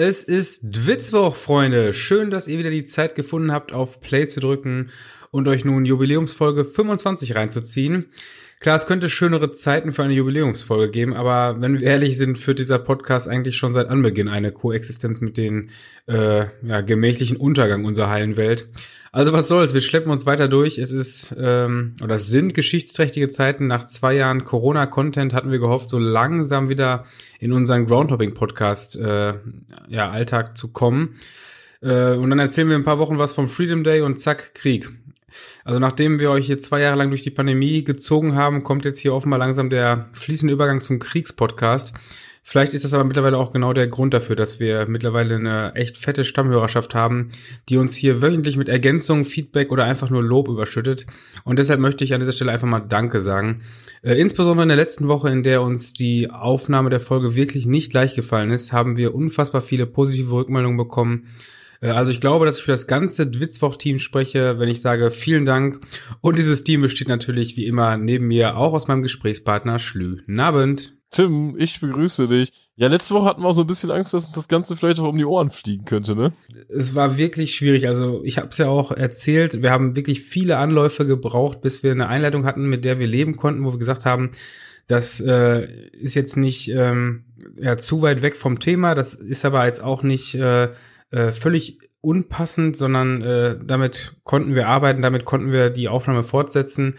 Es ist Dwitzwoch, Freunde. Schön, dass ihr wieder die Zeit gefunden habt, auf Play zu drücken und euch nun Jubiläumsfolge 25 reinzuziehen. Klar, es könnte schönere Zeiten für eine Jubiläumsfolge geben, aber wenn wir ehrlich sind, führt dieser Podcast eigentlich schon seit Anbeginn eine Koexistenz mit den äh, ja, gemächlichen Untergang unserer heilen Welt. Also was soll's, wir schleppen uns weiter durch. Es ist ähm, oder sind geschichtsträchtige Zeiten. Nach zwei Jahren Corona-Content hatten wir gehofft, so langsam wieder in unseren Groundhopping-Podcast äh, ja, Alltag zu kommen. Äh, und dann erzählen wir ein paar Wochen was vom Freedom Day und zack, Krieg. Also nachdem wir euch hier zwei Jahre lang durch die Pandemie gezogen haben, kommt jetzt hier offenbar langsam der fließende Übergang zum Kriegspodcast. Vielleicht ist das aber mittlerweile auch genau der Grund dafür, dass wir mittlerweile eine echt fette Stammhörerschaft haben, die uns hier wöchentlich mit Ergänzungen, Feedback oder einfach nur Lob überschüttet. Und deshalb möchte ich an dieser Stelle einfach mal Danke sagen. Äh, insbesondere in der letzten Woche, in der uns die Aufnahme der Folge wirklich nicht leicht gefallen ist, haben wir unfassbar viele positive Rückmeldungen bekommen. Äh, also ich glaube, dass ich für das ganze Dwitzwoch-Team spreche, wenn ich sage vielen Dank. Und dieses Team besteht natürlich wie immer neben mir auch aus meinem Gesprächspartner Schlü. Nabend. Tim, ich begrüße dich. Ja, letzte Woche hatten wir auch so ein bisschen Angst, dass uns das Ganze vielleicht auch um die Ohren fliegen könnte, ne? Es war wirklich schwierig. Also ich habe es ja auch erzählt, wir haben wirklich viele Anläufe gebraucht, bis wir eine Einleitung hatten, mit der wir leben konnten, wo wir gesagt haben, das äh, ist jetzt nicht ähm, ja, zu weit weg vom Thema, das ist aber jetzt auch nicht äh, äh, völlig unpassend, sondern äh, damit konnten wir arbeiten, damit konnten wir die Aufnahme fortsetzen.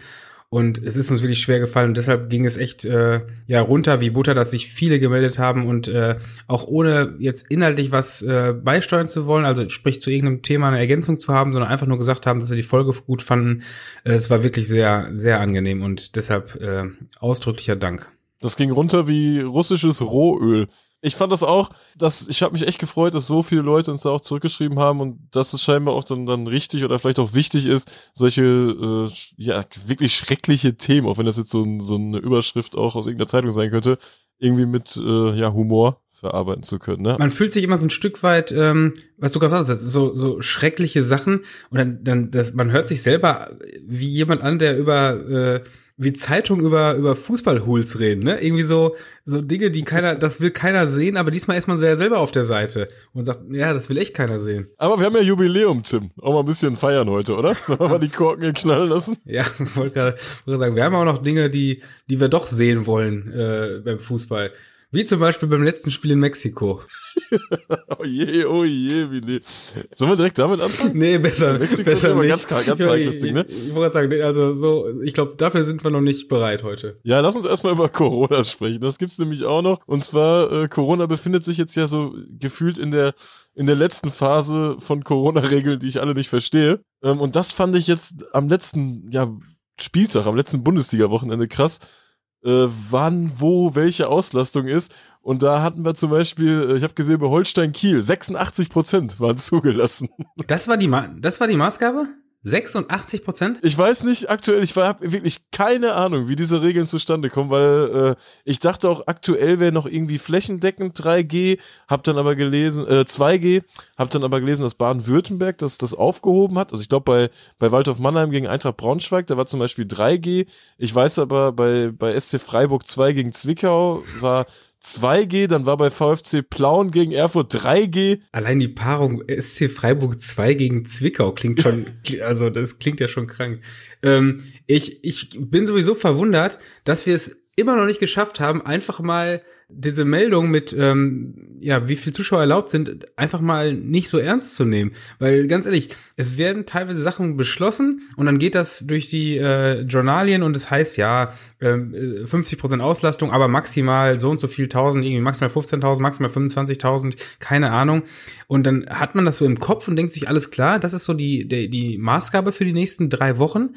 Und es ist uns wirklich schwer gefallen und deshalb ging es echt äh, ja runter wie Butter, dass sich viele gemeldet haben und äh, auch ohne jetzt inhaltlich was äh, beisteuern zu wollen, also sprich zu irgendeinem Thema eine Ergänzung zu haben, sondern einfach nur gesagt haben, dass sie die Folge gut fanden. Äh, es war wirklich sehr, sehr angenehm und deshalb äh, ausdrücklicher Dank. Das ging runter wie russisches Rohöl ich fand das auch, dass ich habe mich echt gefreut, dass so viele Leute uns da auch zurückgeschrieben haben und dass es scheinbar auch dann dann richtig oder vielleicht auch wichtig ist, solche äh, ja wirklich schreckliche Themen, auch wenn das jetzt so, so eine Überschrift auch aus irgendeiner Zeitung sein könnte, irgendwie mit äh, ja Humor verarbeiten zu können. Ne? Man fühlt sich immer so ein Stück weit, ähm, was du gerade sagst, so, so schreckliche Sachen und dann, dann das, man hört sich selber wie jemand an, der über äh, wie Zeitung über über Fußballhools reden, ne? Irgendwie so so Dinge, die keiner, das will keiner sehen, aber diesmal ist man sehr selber auf der Seite und sagt, ja, das will echt keiner sehen. Aber wir haben ja Jubiläum, Tim. Auch mal ein bisschen feiern heute, oder? Wollen wir die Korken hier knallen lassen? Ja, wollte gerade sagen, wir haben auch noch Dinge, die die wir doch sehen wollen äh, beim Fußball. Wie zum Beispiel beim letzten Spiel in Mexiko. oh je, oh je, wie nee. Sollen wir direkt damit anfangen? Nee, besser, Mexiko besser nicht. Ganz, ganz heikles Ding, ne? Ich, ich wollte sagen, also so, ich glaube, dafür sind wir noch nicht bereit heute. Ja, lass uns erstmal über Corona sprechen. Das gibt's nämlich auch noch. Und zwar, äh, Corona befindet sich jetzt ja so gefühlt in der in der letzten Phase von Corona-Regeln, die ich alle nicht verstehe. Ähm, und das fand ich jetzt am letzten, ja, Spieltag, am letzten Bundesliga-Wochenende krass äh, wann, wo, welche Auslastung ist. Und da hatten wir zum Beispiel, äh, ich habe gesehen, bei Holstein Kiel, 86 Prozent waren zugelassen. Das war die, Ma das war die Maßgabe? 86 Prozent? Ich weiß nicht aktuell, ich habe wirklich keine Ahnung, wie diese Regeln zustande kommen, weil äh, ich dachte auch aktuell wäre noch irgendwie flächendeckend 3G, hab dann aber gelesen, äh, 2G, hab dann aber gelesen, dass Baden-Württemberg das, das aufgehoben hat. Also ich glaube bei, bei Waldhof Mannheim gegen Eintracht Braunschweig, da war zum Beispiel 3G. Ich weiß aber bei, bei SC Freiburg 2 gegen Zwickau war 2G, dann war bei VfC Plauen gegen Erfurt 3G. Allein die Paarung SC Freiburg 2 gegen Zwickau klingt schon, also das klingt ja schon krank. Ähm, ich, ich bin sowieso verwundert, dass wir es immer noch nicht geschafft haben, einfach mal diese Meldung mit, ähm, ja, wie viel Zuschauer erlaubt sind, einfach mal nicht so ernst zu nehmen. Weil ganz ehrlich, es werden teilweise Sachen beschlossen und dann geht das durch die äh, Journalien und es heißt ja, ähm, 50% Auslastung, aber maximal so und so viel tausend, irgendwie maximal 15.000, maximal 25.000, keine Ahnung. Und dann hat man das so im Kopf und denkt sich, alles klar, das ist so die, die, die Maßgabe für die nächsten drei Wochen.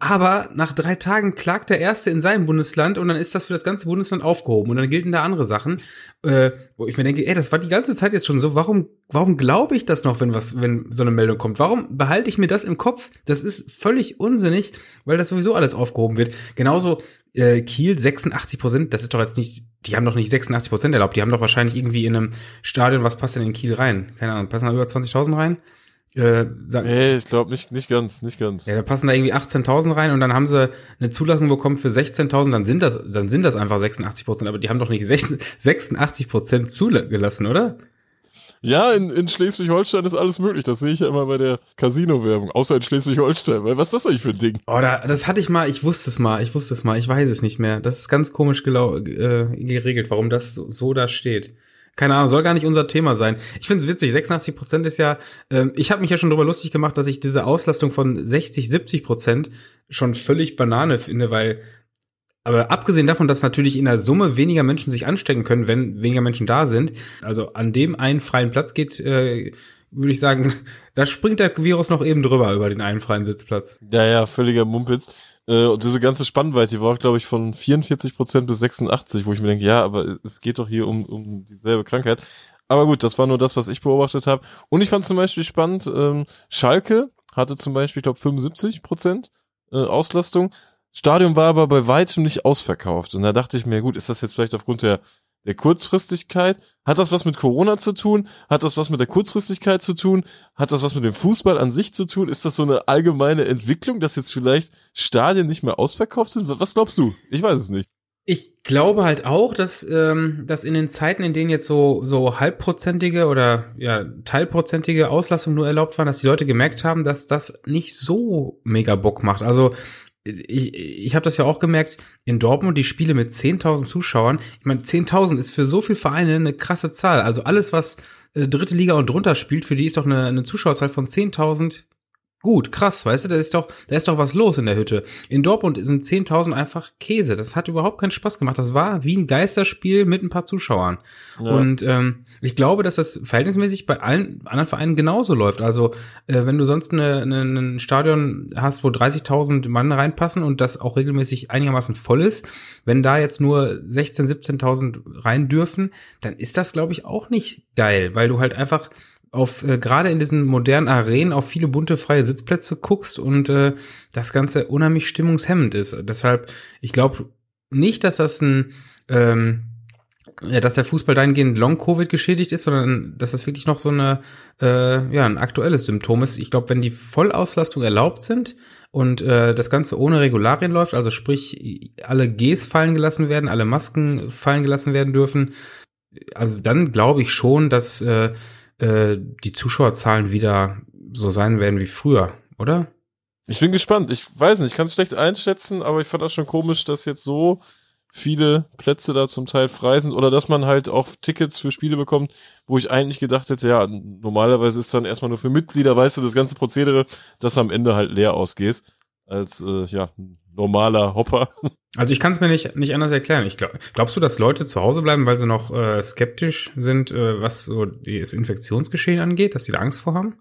Aber nach drei Tagen klagt der Erste in seinem Bundesland und dann ist das für das ganze Bundesland aufgehoben und dann gelten da andere Sachen, äh, wo ich mir denke, ey, das war die ganze Zeit jetzt schon so. Warum, warum glaube ich das noch, wenn was, wenn so eine Meldung kommt? Warum behalte ich mir das im Kopf? Das ist völlig unsinnig, weil das sowieso alles aufgehoben wird. Genauso äh, Kiel 86 Prozent. Das ist doch jetzt nicht, die haben doch nicht 86 Prozent erlaubt. Die haben doch wahrscheinlich irgendwie in einem Stadion, was passt denn in Kiel rein? Keine Ahnung, passen da über 20.000 rein? Äh, nee, ich glaube nicht, nicht ganz, nicht ganz. Ja, da passen da irgendwie 18.000 rein und dann haben sie eine Zulassung bekommen für 16.000, dann sind das, dann sind das einfach 86 Prozent, aber die haben doch nicht 86 Prozent zugelassen, oder? Ja, in, in Schleswig-Holstein ist alles möglich. Das sehe ich ja immer bei der Casino-Werbung. Außer in Schleswig-Holstein. Weil was ist das eigentlich für ein Ding? Oh, da, das hatte ich mal, ich wusste es mal, ich wusste es mal, ich weiß es nicht mehr. Das ist ganz komisch äh, geregelt, warum das so, so da steht. Keine Ahnung, soll gar nicht unser Thema sein. Ich finde es witzig, 86 Prozent ist ja, ähm, ich habe mich ja schon darüber lustig gemacht, dass ich diese Auslastung von 60, 70 Prozent schon völlig Banane finde, weil aber abgesehen davon, dass natürlich in der Summe weniger Menschen sich anstecken können, wenn weniger Menschen da sind, also an dem einen freien Platz geht, äh, würde ich sagen, da springt der Virus noch eben drüber über den einen freien Sitzplatz. Ja, ja, völliger Mumpitz. Äh, und diese ganze Spannweite, die war, glaube ich, von 44 Prozent bis 86, wo ich mir denke, ja, aber es geht doch hier um, um dieselbe Krankheit. Aber gut, das war nur das, was ich beobachtet habe. Und ich fand zum Beispiel spannend, ähm, Schalke hatte zum Beispiel, ich glaube, 75 Prozent äh, Auslastung. Stadion war aber bei weitem nicht ausverkauft. Und da dachte ich mir, gut, ist das jetzt vielleicht aufgrund der, der Kurzfristigkeit? Hat das was mit Corona zu tun? Hat das was mit der Kurzfristigkeit zu tun? Hat das was mit dem Fußball an sich zu tun? Ist das so eine allgemeine Entwicklung, dass jetzt vielleicht Stadien nicht mehr ausverkauft sind? Was glaubst du? Ich weiß es nicht. Ich glaube halt auch, dass, ähm, dass in den Zeiten, in denen jetzt so, so halbprozentige oder ja, teilprozentige Auslastung nur erlaubt waren, dass die Leute gemerkt haben, dass das nicht so mega Bock macht. Also ich, ich habe das ja auch gemerkt, in Dortmund die Spiele mit 10.000 Zuschauern. Ich meine, 10.000 ist für so viele Vereine eine krasse Zahl. Also alles, was äh, dritte Liga und drunter spielt, für die ist doch eine, eine Zuschauerzahl von 10.000 gut, krass, weißt du, da ist doch, da ist doch was los in der Hütte. In Dortmund sind 10.000 einfach Käse. Das hat überhaupt keinen Spaß gemacht. Das war wie ein Geisterspiel mit ein paar Zuschauern. Ja. Und ähm, ich glaube, dass das verhältnismäßig bei allen anderen Vereinen genauso läuft. Also äh, wenn du sonst eine, eine, ein Stadion hast, wo 30.000 Mann reinpassen und das auch regelmäßig einigermaßen voll ist, wenn da jetzt nur 16.000, 17.000 rein dürfen, dann ist das, glaube ich, auch nicht geil, weil du halt einfach auf äh, gerade in diesen modernen Arenen auf viele bunte freie Sitzplätze guckst und äh, das Ganze unheimlich stimmungshemmend ist. Deshalb, ich glaube nicht, dass das ein ähm, ja, dass der Fußball dahingehend Long-Covid geschädigt ist, sondern dass das wirklich noch so eine äh, ja ein aktuelles Symptom ist. Ich glaube, wenn die Vollauslastung erlaubt sind und äh, das Ganze ohne Regularien läuft, also sprich alle Gs fallen gelassen werden, alle Masken fallen gelassen werden dürfen, also dann glaube ich schon, dass äh, äh, die Zuschauerzahlen wieder so sein werden wie früher, oder? Ich bin gespannt. Ich weiß nicht, ich kann es schlecht einschätzen, aber ich fand das schon komisch, dass jetzt so viele Plätze da zum Teil frei sind oder dass man halt auch Tickets für Spiele bekommt, wo ich eigentlich gedacht hätte, ja, normalerweise ist dann erstmal nur für Mitglieder, weißt du, das ganze Prozedere, dass am Ende halt leer ausgehst als äh, ja normaler Hopper. Also ich kann es mir nicht nicht anders erklären. Ich glaub, glaubst du, dass Leute zu Hause bleiben, weil sie noch äh, skeptisch sind, äh, was so das Infektionsgeschehen angeht, dass sie da Angst vor haben?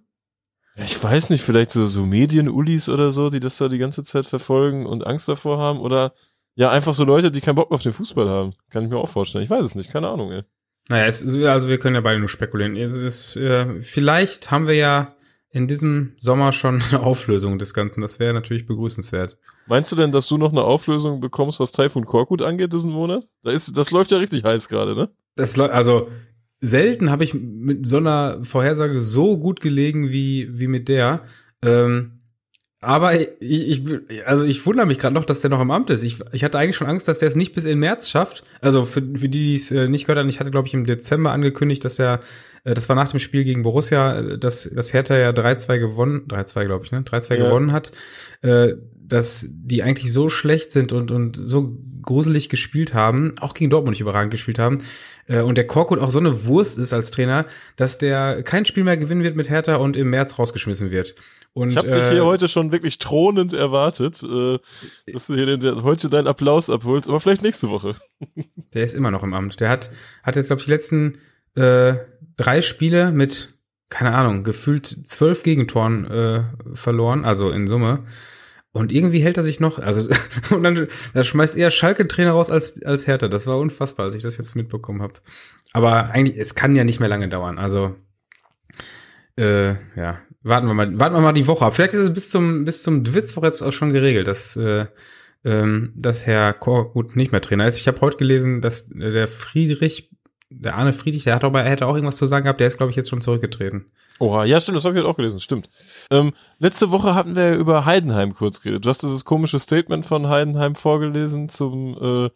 Ich weiß nicht, vielleicht so, so Medien-Ulis oder so, die das da die ganze Zeit verfolgen und Angst davor haben oder ja, einfach so Leute, die keinen Bock mehr auf den Fußball haben. Kann ich mir auch vorstellen. Ich weiß es nicht, keine Ahnung, ey. Naja, es, also wir können ja beide nur spekulieren. Ist, äh, vielleicht haben wir ja in diesem Sommer schon eine Auflösung des Ganzen. Das wäre natürlich begrüßenswert. Meinst du denn, dass du noch eine Auflösung bekommst, was Typhoon Korkut angeht diesen Monat? Da ist, das läuft ja richtig heiß gerade, ne? Das also selten habe ich mit so einer Vorhersage so gut gelegen wie wie mit der. Ähm, aber ich, ich, also ich wundere mich gerade noch, dass der noch im Amt ist. Ich, ich hatte eigentlich schon Angst, dass der es nicht bis in März schafft. Also für, für die, die es äh, nicht gehört haben, ich hatte, glaube ich, im Dezember angekündigt, dass er, das war nach dem Spiel gegen Borussia, äh, dass, dass Hertha ja 3-2 gewonnen, 3-2, glaube ich, ne? 3-2 ja. gewonnen hat, dass die eigentlich so schlecht sind und, und so gruselig gespielt haben, auch gegen Dortmund nicht überragend gespielt haben. Und der Korkut auch so eine Wurst ist als Trainer, dass der kein Spiel mehr gewinnen wird mit Hertha und im März rausgeschmissen wird. Und, ich habe äh, dich hier heute schon wirklich thronend erwartet, äh, dass du hier den, heute deinen Applaus abholst, aber vielleicht nächste Woche. Der ist immer noch im Amt. Der hat, hat jetzt, glaube ich, die letzten äh, drei Spiele mit, keine Ahnung, gefühlt zwölf Gegentoren äh, verloren, also in Summe. Und irgendwie hält er sich noch, also und dann, dann schmeißt eher Schalke-Trainer raus als, als Hertha. Das war unfassbar, als ich das jetzt mitbekommen habe. Aber eigentlich, es kann ja nicht mehr lange dauern. Also äh, ja, warten wir mal, warten wir mal die Woche ab. Vielleicht ist es bis zum bis zum Dwitzwoch jetzt auch schon geregelt, dass äh, ähm, dass Herr Korkut nicht mehr Trainer ist. Ich habe heute gelesen, dass der Friedrich, der Arne Friedrich, der hat auch, er hätte auch irgendwas zu sagen gehabt. Der ist glaube ich jetzt schon zurückgetreten. Oha, ja stimmt, das habe ich heute auch gelesen, stimmt. Ähm, letzte Woche hatten wir über Heidenheim kurz geredet. Du hast dieses komische Statement von Heidenheim vorgelesen zum äh,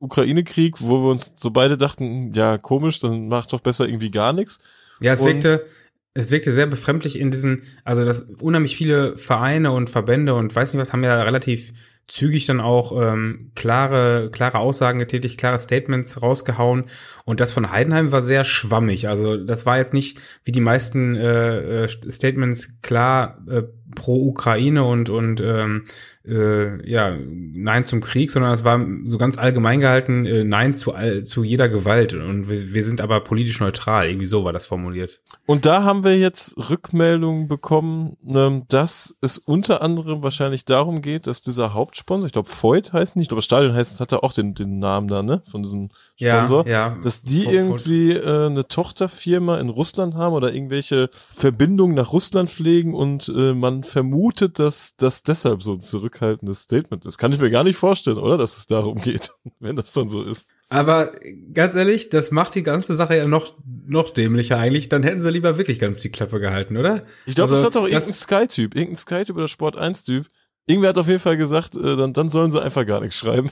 Ukraine-Krieg, wo wir uns so beide dachten, ja komisch, dann macht doch besser irgendwie gar nichts. Ja, es Und- wirkte, es wirkte sehr befremdlich in diesen, also dass unheimlich viele Vereine und Verbände und weiß nicht was haben ja relativ zügig dann auch ähm, klare, klare Aussagen getätigt, klare Statements rausgehauen. Und das von Heidenheim war sehr schwammig. Also das war jetzt nicht wie die meisten äh, äh, Statements klar äh, pro Ukraine und und ähm, äh, ja Nein zum Krieg, sondern es war so ganz allgemein gehalten äh, Nein zu all, zu jeder Gewalt. Und wir, wir sind aber politisch neutral. Irgendwie so war das formuliert. Und da haben wir jetzt Rückmeldungen bekommen, ähm, dass es unter anderem wahrscheinlich darum geht, dass dieser Hauptsponsor, ich glaube Voigt heißt nicht, aber Stadion heißt, hat er auch den, den Namen da, ne, von diesem Sponsor, ja. dass die Voigt- irgendwie äh, eine Tochterfirma in Russland haben oder irgendwelche Verbindungen nach Russland pflegen und äh, man vermutet, dass das deshalb so ein zurückhaltendes Statement ist. Kann ich mir gar nicht vorstellen, oder, dass es darum geht, wenn das dann so ist. Aber ganz ehrlich, das macht die ganze Sache ja noch, noch dämlicher eigentlich. Dann hätten sie lieber wirklich ganz die Klappe gehalten, oder? Ich glaube, Also, das hat doch irgendein Sky-Typ, irgendein Sky-Typ oder Sport 1-Typ. Irgendwer hat auf jeden Fall gesagt, äh, dann, dann sollen sie einfach gar nichts schreiben.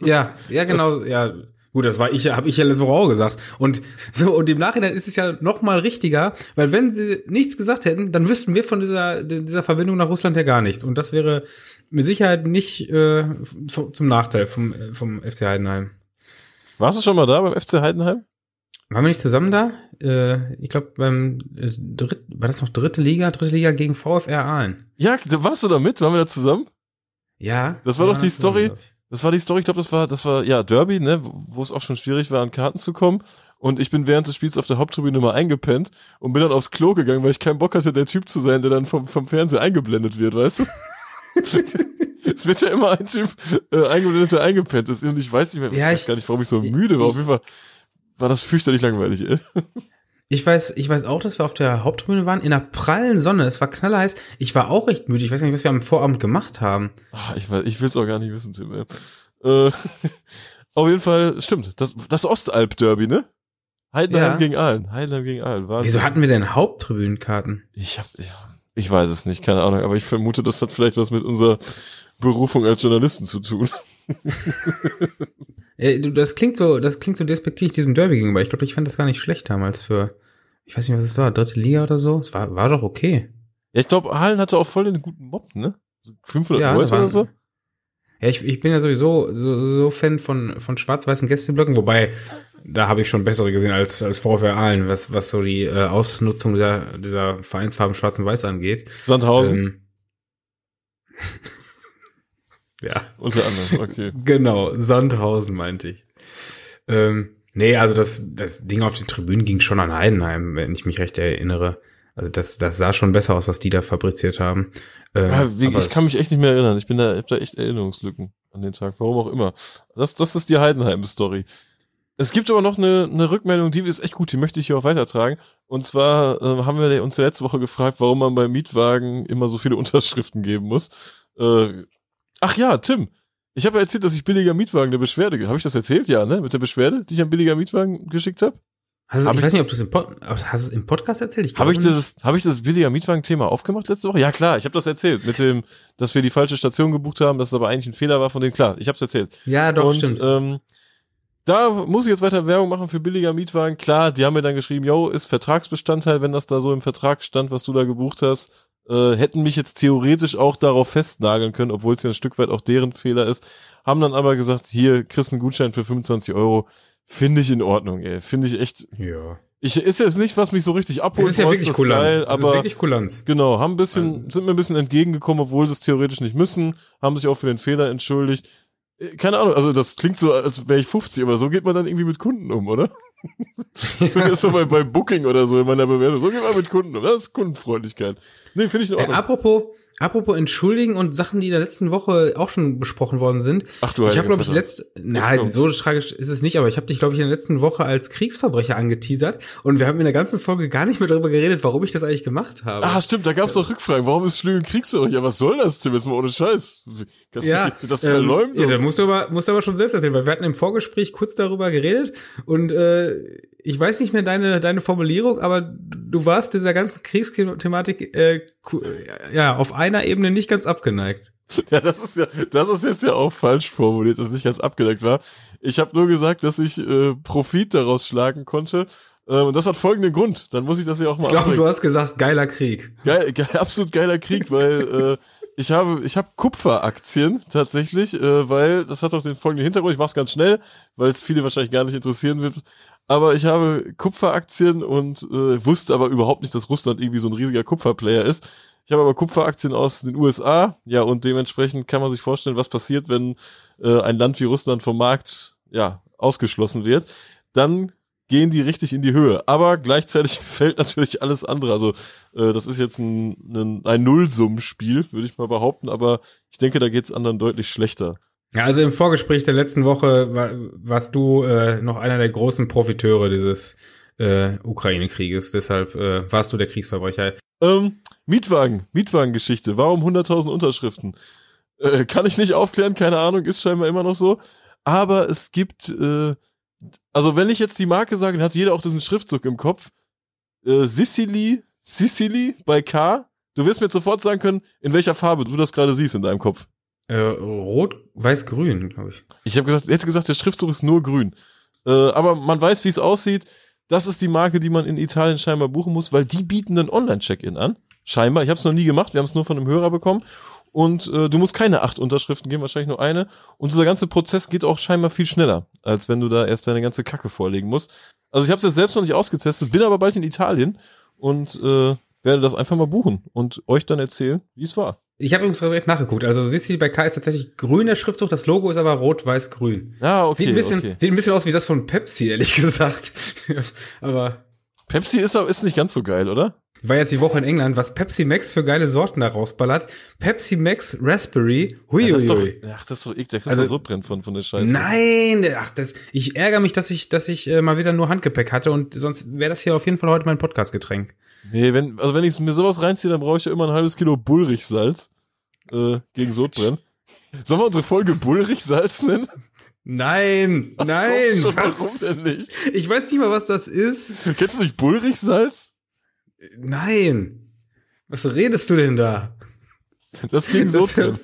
Ja, ja, genau, ja. Gut, das war ich, habe ich ja letzte Woche auch gesagt. Und so, und im Nachhinein ist es ja noch mal richtiger, weil wenn sie nichts gesagt hätten, dann wüssten wir von dieser, dieser Verbindung nach Russland ja gar nichts. Und das wäre mit Sicherheit nicht äh, zum Nachteil vom, äh, vom FC Heidenheim. Warst du schon mal da beim FC Heidenheim? Waren wir nicht zusammen da? Äh, ich glaube, beim äh, dritt, war das noch dritte Liga? Dritte Liga gegen VfR Aalen. Ja, da warst du da mit? Waren wir da zusammen? Ja. Das war wir doch die Story. ich. Das war die Story, ich glaube, das war, das war, ja, Derby, ne, wo es auch schon schwierig war, an Karten zu kommen. Und ich bin während des Spiels auf der Haupttribüne mal eingepennt und bin dann aufs Klo gegangen, weil ich keinen Bock hatte, der Typ zu sein, der dann vom, vom Fernseher eingeblendet wird, weißt du? es wird ja immer ein Typ äh, eingeblendet, der eingepennt ist. Und ich weiß nicht mehr, Ja, ich weiß ich- gar nicht, warum ich so müde war. Auf jeden Fall war das fürchterlich langweilig, ey. Ich weiß, ich weiß auch, dass wir auf der Haupttribüne waren, in der prallen Sonne. Es war knallerheiß. Ich war auch recht müde. Ich weiß nicht, was wir am Vorabend gemacht haben. Ah, ich, weiß- ich will's auch gar nicht wissen, Tim. Äh, auf jeden Fall, stimmt. Das, das Ostalb-Derby, ne? Heidenheim Ja. gegen Aalen. Heidenheim gegen Aalen. Wahnsinn. Wieso hatten wir denn Haupttribünenkarten? Ich hab, ich, ich weiß es nicht, keine Ahnung, aber ich vermute, das hat vielleicht was mit unserer Berufung als Journalisten zu tun. Äh, du, das klingt so, das klingt so despektierlich diesem Derby gegenüber. Ich glaube, ich fand das gar nicht schlecht damals für, ich weiß nicht, was es war, dritte Liga oder so. Es war, war doch okay. Ja, ich glaube, Aalen hatte auch voll den guten Mob, ne? So 500 Ja, Leute oder so? Ja, ich, ich bin ja sowieso so, so Fan von, von schwarz-weißen Gästeblöcken, wobei da habe ich schon bessere gesehen als, als VfR Aalen, was, was so die äh, Ausnutzung dieser, dieser Vereinsfarben Schwarz und Weiß angeht. Sandhausen, Ähm, ja. unter anderem, okay. Genau, Sandhausen meinte ich. Ähm, nee, also das, das Ding auf den Tribünen ging schon an Heidenheim, wenn ich mich recht erinnere. Also das, das sah schon besser aus, was die da fabriziert haben. Ähm, Ja, wie, ich kann mich echt nicht mehr erinnern. Ich bin da, ich hab da echt Erinnerungslücken an den Tag, warum auch immer. Das, das ist die Heidenheim-Story. Es gibt aber noch eine, eine Rückmeldung, die ist echt gut, die möchte ich hier auch weitertragen. Und zwar äh, haben wir uns letzte Woche gefragt, warum man bei Mietwagen immer so viele Unterschriften geben muss. Äh, ach ja, Tim, ich habe ja erzählt, dass ich billiger Mietwagen eine Beschwerde, habe ich das erzählt? Ja, ne? Mit der Beschwerde, die ich an billiger Mietwagen geschickt habe? Hast du, hab ich ich- weiß nicht, ob du es im, Pod, hast es im Podcast erzählt? Habe ich das, habe ich das billiger Mietwagen-Thema aufgemacht letzte Woche? Ja klar, ich habe das erzählt mit dem, dass wir die falsche Station gebucht haben, dass es aber eigentlich ein Fehler war von denen. Klar, ich habe es erzählt. Ja, doch, und stimmt. ähm, da muss ich jetzt weiter Werbung machen für billiger Mietwagen. Klar, die haben mir dann geschrieben, yo, ist Vertragsbestandteil, wenn das da so im Vertrag stand, was du da gebucht hast. Äh, hätten mich jetzt theoretisch auch darauf festnageln können, obwohl es ja ein Stück weit auch deren Fehler ist. Haben dann aber gesagt, hier kriegst einen Gutschein für 25 Euro. Finde ich in Ordnung, ey. Finde ich echt. ja. Ich ist jetzt nicht, was mich so richtig abholt. Es ist ja wirklich das Kulanz. geil, es aber ist wirklich Kulanz. Genau, haben ein bisschen, sind mir ein bisschen entgegengekommen, obwohl sie es theoretisch nicht müssen, haben sich auch für den Fehler entschuldigt. Äh, Keine Ahnung, also das klingt so, als wäre ich 50, aber so geht man dann irgendwie mit Kunden um, oder? So ist so bei, bei Booking oder so in meiner Bewertung. So geht man mit Kunden um. Das ist Kundenfreundlichkeit. Nee, finde ich in Äh, Ordnung. apropos, apropos entschuldigen und Sachen, die in der letzten Woche auch schon besprochen worden sind. Ach du Ich habe, glaube ich, letzte, na, so tragisch ist es nicht, aber ich habe dich, glaube ich, in der letzten Woche als Kriegsverbrecher angeteasert und wir haben in der ganzen Folge gar nicht mehr darüber geredet, warum ich das eigentlich gemacht habe. Ah, stimmt, da gab's doch Rückfragen. Warum ist Schlügen Kriegsverbrecher? Ja, was soll das? Jetzt mal ohne Scheiß. Kannst ja, das ähm, verleumden? ja, da musst du aber, musst du aber schon selbst erzählen, weil wir hatten im Vorgespräch kurz darüber geredet und äh, ich weiß nicht mehr deine deine Formulierung, aber du warst dieser ganzen Kriegsthematik äh, ja auf einer Ebene nicht ganz abgeneigt. Ja, das ist ja, das ist jetzt ja auch falsch formuliert, dass es nicht ganz abgedeckt war. Ich habe nur gesagt, dass ich äh, Profit daraus schlagen konnte, Ähm, und das hat folgenden Grund. Dann muss ich das ja auch mal Ich glaube, du hast gesagt, geiler Krieg. Geil, geil, absolut geiler Krieg, weil äh, ich habe ich habe Kupferaktien tatsächlich, äh, weil das hat auch den folgenden Hintergrund. Ich mach's ganz schnell, weil es viele wahrscheinlich gar nicht interessieren wird. Aber ich habe Kupferaktien und äh, wusste aber überhaupt nicht, dass Russland irgendwie so ein riesiger Kupferplayer ist. Ich habe aber Kupferaktien aus den USA, ja, und dementsprechend kann man sich vorstellen, was passiert, wenn äh, ein Land wie Russland vom Markt ja ausgeschlossen wird. Dann gehen die richtig in die Höhe. Aber gleichzeitig fällt natürlich alles andere. Also äh, das ist jetzt ein, ein, Nullsummenspiel, würde ich mal behaupten. Aber ich denke, da geht's anderen deutlich schlechter. Ja, also im Vorgespräch der letzten Woche war, warst du äh, noch einer der großen Profiteure dieses äh, Ukraine-Krieges. Deshalb äh, warst du der Kriegsverbrecher. Ähm, Mietwagen, Mietwagengeschichte. Warum 100.000 Unterschriften? Äh, kann ich nicht aufklären, keine Ahnung, ist scheinbar immer noch so. Aber es gibt, äh, also wenn ich jetzt die Marke sage, dann hat jeder auch diesen Schriftzug im Kopf. Äh, Sicily, Sicily bei K. Du wirst mir sofort sagen können, in welcher Farbe du das gerade siehst in deinem Kopf. Äh, Rot, Weiß, Grün, glaube ich. Ich habe gesagt, hätte gesagt, der Schriftzug ist nur grün. Äh, aber man weiß, wie es aussieht. Das ist die Marke, die man in Italien scheinbar buchen muss, weil die bieten einen Online-Check-In an. Scheinbar. Ich habe es noch nie gemacht. Wir haben es nur von einem Hörer bekommen. Und äh, du musst keine acht Unterschriften geben, wahrscheinlich nur eine. Und dieser ganze Prozess geht auch scheinbar viel schneller, als wenn du da erst deine ganze Kacke vorlegen musst. Also ich habe es jetzt selbst noch nicht ausgetestet, bin aber bald in Italien und äh, werde das einfach mal buchen und euch dann erzählen, wie es war. Ich habe übrigens direkt nachgeguckt. Also Sicily bei K ist tatsächlich grüner Schriftzug, das Logo ist aber rot, weiß, grün. Ja, okay. Sieht ein bisschen, okay. sieht ein bisschen aus wie das von Pepsi, ehrlich gesagt. aber Pepsi ist, ist nicht ganz so geil, oder? Ich war jetzt die Woche in England, was Pepsi Max für geile Sorten da rausballert. Pepsi Max Raspberry. Hui, das ist doch, ach, das ist doch eklig, das Also- ist doch so brennt von, von der Scheiße. Nein, ach, das, ich ärgere mich, dass ich, dass ich äh, mal wieder nur Handgepäck hatte und sonst wäre das hier auf jeden Fall heute mein Podcast-Getränk. Nee, wenn, also wenn ich mir sowas reinziehe, dann brauche ich ja immer ein halbes Kilo Bullrichsalz äh, gegen Sodbrennen. Sollen wir unsere Folge Bullrichsalz nennen? Nein, nein, Komm schon, was? warum denn nicht? Ich weiß nicht mal, was das ist. Kennst du nicht Bullrichsalz? Nein. Was redest du denn da? Das gegen Das ist ja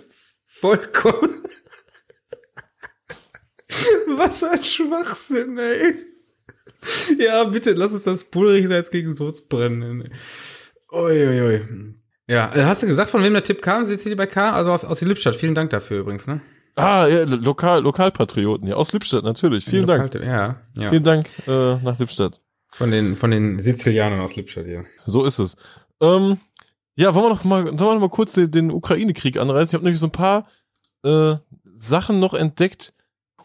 vollkommen. Was ein Schwachsinn, ey. Ja, bitte, lass uns das Pulrichsalz gegen Sodbrennen nennen. Uiuiui. Ja, äh, hast du gesagt, von wem der Tipp kam? Sitzt hier bei K? Also aus, Lippstadt. Vielen Dank dafür übrigens, ne? Ah, ja, Lokal, Lokalpatrioten, ja, aus Lippstadt, natürlich. Vielen Dank. Lokaltipp, Ja, ja. Vielen Dank äh, nach Lippstadt. Von den, von den Sizilianern aus Lippstadt hier. So ist es. Ähm, ja, wollen wir noch mal, sollen wir noch mal kurz den, den Ukraine-Krieg anreißen? Ich habe nämlich so ein paar äh, Sachen noch entdeckt.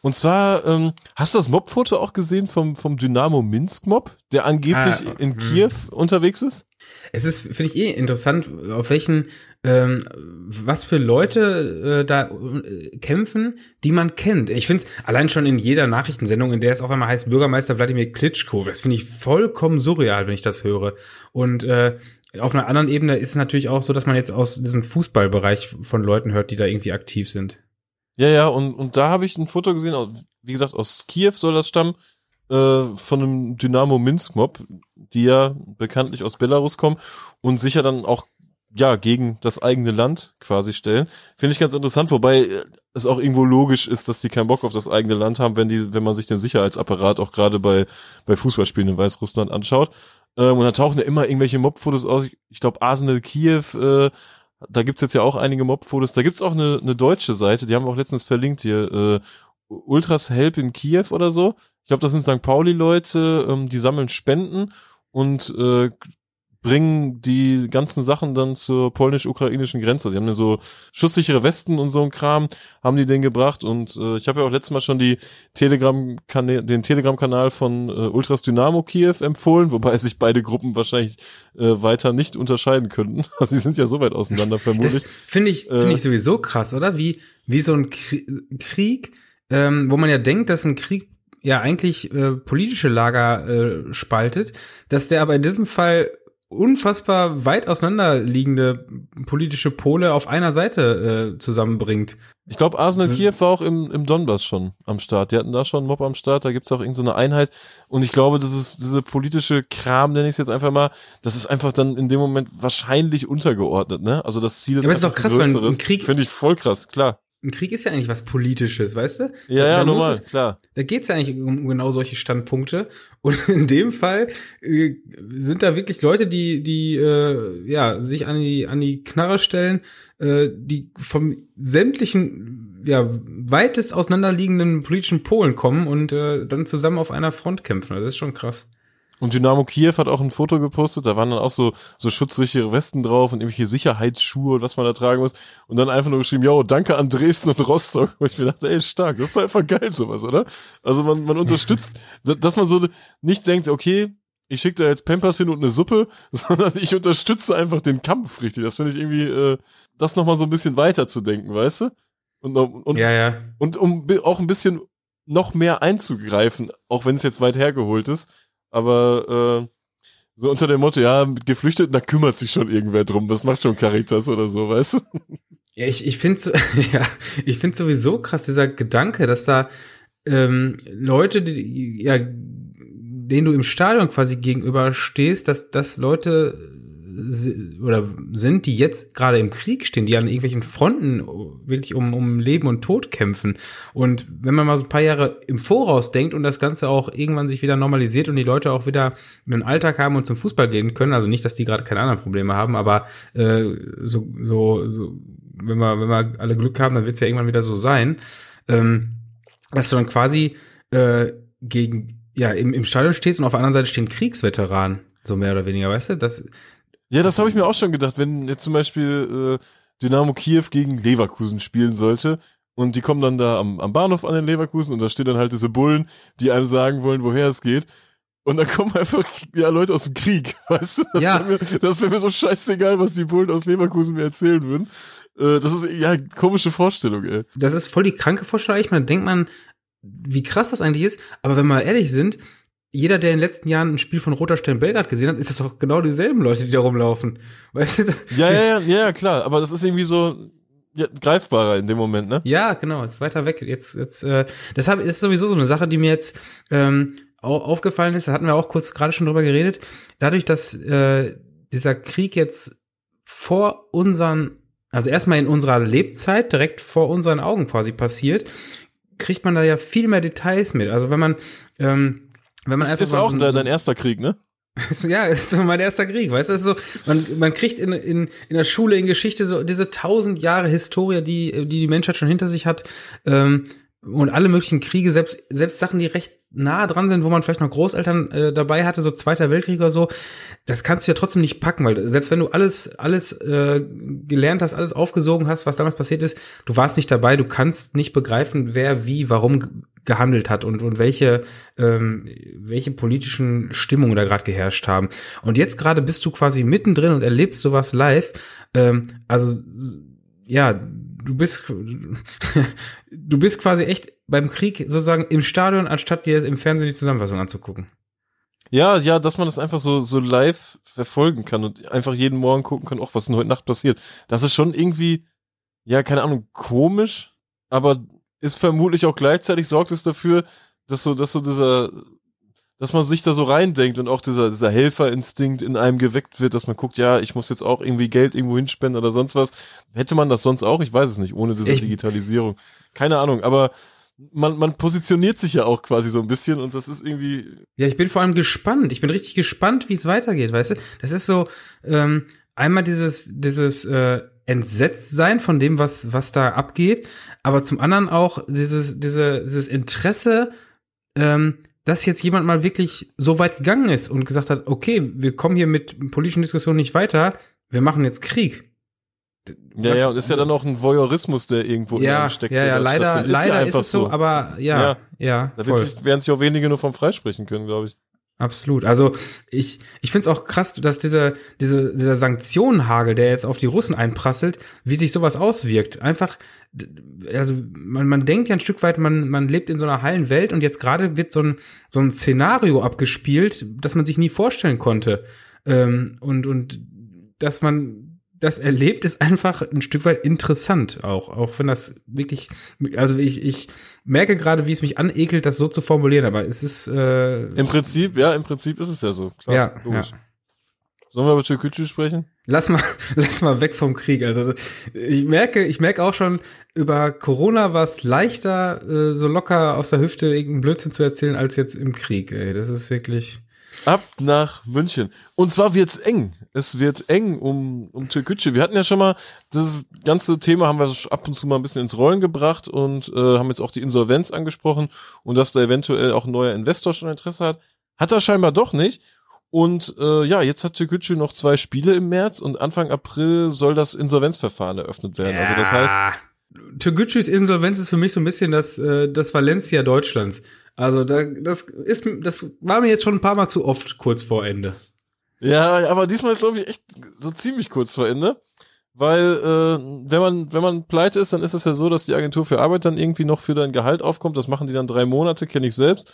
Und zwar, ähm, hast du das Mob-Foto auch gesehen vom, vom Dynamo Minsk-Mob, der angeblich Ah, in hm. Kiew unterwegs ist? Es ist, finde ich eh interessant, auf welchen, ähm, was für Leute äh, da äh, kämpfen, die man kennt. Ich finde es allein schon in jeder Nachrichtensendung, in der es auf einmal heißt Bürgermeister Wladimir Klitschko, das finde ich vollkommen surreal, wenn ich das höre. Und äh, auf einer anderen Ebene ist es natürlich auch so, dass man jetzt aus diesem Fußballbereich von Leuten hört, die da irgendwie aktiv sind. Ja, ja, und, und da habe ich ein Foto gesehen, wie gesagt, aus Kiew soll das stammen, äh, von einem Dynamo Minsk-Mob, die ja bekanntlich aus Belarus kommen und sich ja dann auch ja gegen das eigene Land quasi stellen. Finde ich ganz interessant, wobei äh, es auch irgendwo logisch ist, dass die keinen Bock auf das eigene Land haben, wenn die, wenn man sich den Sicherheitsapparat auch gerade bei bei Fußballspielen in Weißrussland anschaut. Ähm, und da tauchen ja immer irgendwelche Mob-Fotos aus. Ich, ich glaube Arsenal Kiew, äh, da gibt's jetzt ja auch einige Mob-Fotos. Da gibt's auch eine, eine deutsche Seite, die haben wir auch letztens verlinkt hier. Äh, Ultras Help in Kiew oder so. Ich glaube, das sind St. Pauli-Leute, ähm, die sammeln Spenden und äh, bringen die ganzen Sachen dann zur polnisch-ukrainischen Grenze. Sie haben ja so schusssichere Westen und so ein Kram, haben die den gebracht und äh, ich habe ja auch letztes Mal schon die Telegram den Telegram-Kanal von äh, Ultras Dynamo Kiew empfohlen, wobei sich beide Gruppen wahrscheinlich äh, weiter nicht unterscheiden könnten. Also sie sind ja so weit auseinander vermutlich. Finde ich, finde Äh. ich sowieso krass, oder? Wie, wie so ein Krie- Krieg, ähm, wo man ja denkt, dass ein Krieg ja eigentlich äh, politische Lager äh, spaltet, dass der aber in diesem Fall unfassbar weit auseinanderliegende politische Pole auf einer Seite äh, zusammenbringt. Ich glaube, Arsenal Kiew war auch im, im Donbass schon am Start. Die hatten da schon einen Mob am Start, da gibt's auch irgendeine so eine Einheit. Und ich glaube, das ist diese politische Kram, nenne ich es jetzt einfach mal, das ist einfach dann in dem Moment wahrscheinlich untergeordnet, ne? Also das Ziel ist, Ja, aber ist doch krass, größeres. Krieg- Finde ich voll krass, klar. Ein Krieg ist ja eigentlich was Politisches, weißt du? Ja, Da- ja, da normal, es- klar. Da geht's ja eigentlich um um genau solche Standpunkte. Und in dem Fall äh, sind da wirklich Leute, die, die äh, ja, sich an die, an die Knarre stellen, äh, die vom sämtlichen, ja, weitest auseinanderliegenden politischen Polen kommen und äh, dann zusammen auf einer Front kämpfen. Das ist schon krass. Und Dynamo Kiew hat auch ein Foto gepostet, da waren dann auch so, so schutzsichere Westen drauf und irgendwelche Sicherheitsschuhe und was man da tragen muss. Und dann einfach nur geschrieben, yo, danke an Dresden und Rostock. Und ich mir dachte, ey, stark, das ist doch einfach geil, sowas, oder? Also man, man unterstützt, da- dass man so nicht denkt, okay, ich schicke da jetzt Pampers hin und eine Suppe, sondern ich unterstütze einfach den Kampf, richtig. Das finde ich irgendwie, äh, das nochmal so ein bisschen weiter zu denken, weißt du? Und, und, Ja, ja. und um auch ein bisschen noch mehr einzugreifen, auch wenn es jetzt weit hergeholt ist. Aber äh, so unter dem Motto, ja, mit Geflüchteten, da kümmert sich schon irgendwer drum. Das macht schon Caritas oder so, weißt du? Ja, ich, ich finde ja, ich finde sowieso krass, dieser Gedanke, dass da ähm, Leute, die, ja, denen du im Stadion quasi gegenüber stehst, dass das Leute oder sind, die jetzt gerade im Krieg stehen, die an irgendwelchen Fronten wirklich um, um Leben und Tod kämpfen. Und wenn man mal so ein paar Jahre im Voraus denkt und das Ganze auch irgendwann sich wieder normalisiert und die Leute auch wieder einen Alltag haben und zum Fußball gehen können, also nicht, dass die gerade keine anderen Probleme haben, aber äh, so, so, so, wenn wir, wenn wir alle Glück haben, dann wird es ja irgendwann wieder so sein, ähm, dass du dann quasi äh, gegen, ja, im, im Stadion stehst und auf der anderen Seite stehen Kriegsveteranen, so mehr oder weniger, weißt du? Das, Ja, das habe ich mir auch schon gedacht, wenn jetzt zum Beispiel äh, Dynamo Kiew gegen Leverkusen spielen sollte und die kommen dann da am, am Bahnhof an den Leverkusen und da stehen dann halt diese Bullen, die einem sagen wollen, woher es geht. Und dann kommen einfach ja Leute aus dem Krieg, weißt du? Das Ja. wäre mir, das wär mir so scheißegal, was die Bullen aus Leverkusen mir erzählen würden. Äh, das ist ja komische Vorstellung, ey. das ist voll die kranke Vorstellung. Ich meine, denkt man, wie krass das eigentlich ist. Aber wenn wir ehrlich sind, jeder, der in den letzten Jahren ein Spiel von Roter Stern Belgrad gesehen hat, ist es doch genau dieselben Leute, die da rumlaufen. Weißt du? Das, Ja, ja, ja, ja, klar, aber das ist irgendwie so ja, greifbarer in dem Moment, ne? ja, genau, ist weiter weg. Jetzt, jetzt, äh, deshalb ist sowieso so eine Sache, die mir jetzt ähm, au- aufgefallen ist. Da hatten wir auch kurz gerade schon drüber geredet. Dadurch, dass äh, dieser Krieg jetzt vor unseren, also erstmal in unserer Lebzeit direkt vor unseren Augen quasi passiert, kriegt man da ja viel mehr Details mit. Also wenn man, ähm, wenn man Das ist auch so, dein, dein erster Krieg, ne? ja, es ist so mein erster Krieg, weißt du, ist so, man, man kriegt in, in, in der Schule, in Geschichte so diese tausend Jahre Historie, die, die die Menschheit schon hinter sich hat, ähm, und alle möglichen Kriege, selbst, selbst Sachen, die recht nah dran sind, wo man vielleicht noch Großeltern äh, dabei hatte, so Zweiter Weltkrieg oder so, das kannst du ja trotzdem nicht packen, weil selbst wenn du alles, alles äh, gelernt hast, alles aufgesogen hast, was damals passiert ist, du warst nicht dabei, du kannst nicht begreifen, wer wie, warum ge- gehandelt hat und, und welche, ähm, welche politischen Stimmungen da gerade geherrscht haben. Und jetzt gerade bist du quasi mittendrin und erlebst sowas live. Ähm, also ja, du bist du bist quasi echt beim Krieg sozusagen im Stadion, anstatt dir im Fernsehen die Zusammenfassung anzugucken. Ja, ja, dass man das einfach so, so live verfolgen kann und einfach jeden Morgen gucken kann, auch was denn heute Nacht passiert. Das ist schon irgendwie, ja, keine Ahnung, komisch, aber ist vermutlich auch gleichzeitig sorgt es dafür, dass so, dass so dieser, dass man sich da so reindenkt und auch dieser, dieser Helferinstinkt in einem geweckt wird, dass man guckt, ja, ich muss jetzt auch irgendwie Geld irgendwo hinspenden oder sonst was. Hätte man das sonst auch? Ich weiß es nicht, ohne diese Ich- Digitalisierung. Keine Ahnung, aber man, man positioniert sich ja auch quasi so ein bisschen und das ist irgendwie, Ja, ich bin vor allem gespannt. Ich bin richtig gespannt, wie es weitergeht, weißt du? Das ist so ähm, einmal dieses dieses äh, Entsetztsein von dem, was was da abgeht, aber zum anderen auch dieses diese dieses Interesse, ähm, dass jetzt jemand mal wirklich so weit gegangen ist und gesagt hat, okay, wir kommen hier mit politischen Diskussionen nicht weiter, wir machen jetzt Krieg. Ja, Was- ja, und ist ja dann auch ein Voyeurismus, der irgendwo in ja, steckt. ja, ja, leider, leider ist, einfach es so, aber ja, Ja. ja, Da sich, werden sich auch wenige nur vom freisprechen können, glaube ich. Absolut. Also ich, ich finde es auch krass, dass dieser, diese, dieser Sanktionenhagel, der jetzt auf die Russen einprasselt, wie sich sowas auswirkt. Einfach, also man, man denkt ja ein Stück weit, man, man lebt in so einer heilen Welt und jetzt gerade wird so ein, so ein Szenario abgespielt, das man sich nie vorstellen konnte. Ähm, und, und dass man das erlebt, ist einfach ein Stück weit interessant auch, auch wenn das wirklich, also ich, ich merke gerade, wie es mich anekelt, das so zu formulieren, aber es ist äh, Im Prinzip, ja, im Prinzip ist es ja so. Klar, ja, logisch. ja. Sollen wir über Türkgücü sprechen? lass mal, lass mal weg vom Krieg. Also ich merke, ich merke auch schon, über Corona war es leichter, äh, so locker aus der Hüfte irgendeinen Blödsinn zu erzählen, als jetzt im Krieg. Ey, das ist wirklich. Ab nach München. Und zwar wird's eng. Es wird eng um, um Türkgücü. Wir hatten ja schon mal das ganze Thema haben wir ab und zu mal ein bisschen ins Rollen gebracht und äh, haben jetzt auch die Insolvenz angesprochen und dass da eventuell auch ein neuer Investor schon Interesse hat. Hat er scheinbar doch nicht. Und äh, ja, jetzt hat Türkgücü noch zwei Spiele im März und Anfang April soll das Insolvenzverfahren eröffnet werden. Ja. Also das heißt, Türkgücüs Insolvenz ist für mich so ein bisschen das, äh, das Valencia Deutschlands. Also da, das ist, das war mir jetzt schon ein paar Mal zu oft kurz vor Ende. Ja, aber diesmal ist glaube ich echt so ziemlich kurz vor Ende, weil äh, wenn man wenn man pleite ist, dann ist es ja so, dass die Agentur für Arbeit dann irgendwie noch für dein Gehalt aufkommt. Das machen die dann drei Monate, kenne ich selbst.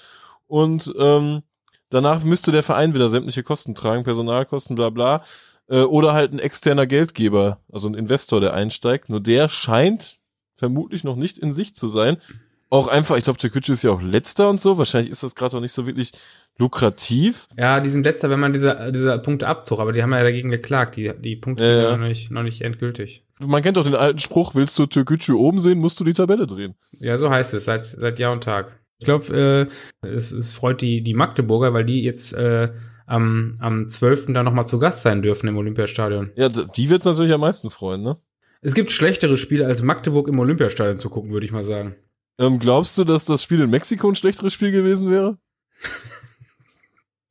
Und ähm, danach müsste der Verein wieder sämtliche Kosten tragen, Personalkosten, bla bla. Äh, oder halt ein externer Geldgeber, also ein Investor, der einsteigt. Nur der scheint vermutlich noch nicht in Sicht zu sein auch einfach, ich glaube, Türkgücü ist ja auch letzter und so. Wahrscheinlich ist das gerade auch nicht so wirklich lukrativ. Ja, die sind letzter, wenn man diese, diese Punkte abzog, aber die haben ja dagegen geklagt. Die, die Punkte äh, sind noch nicht, noch nicht endgültig. Man kennt doch den alten Spruch, willst du Türkgücü oben sehen, musst du die Tabelle drehen. Ja, so heißt es, seit, seit Jahr und Tag. Ich glaube, äh, es, es freut die, die Magdeburger, weil die jetzt äh, am, am 12. da nochmal zu Gast sein dürfen im Olympiastadion. Ja, die wird's natürlich am meisten freuen, ne? Es gibt schlechtere Spiele als Magdeburg im Olympiastadion zu gucken, würde ich mal sagen. Ähm, glaubst du, dass das Spiel in Mexiko ein schlechteres Spiel gewesen wäre?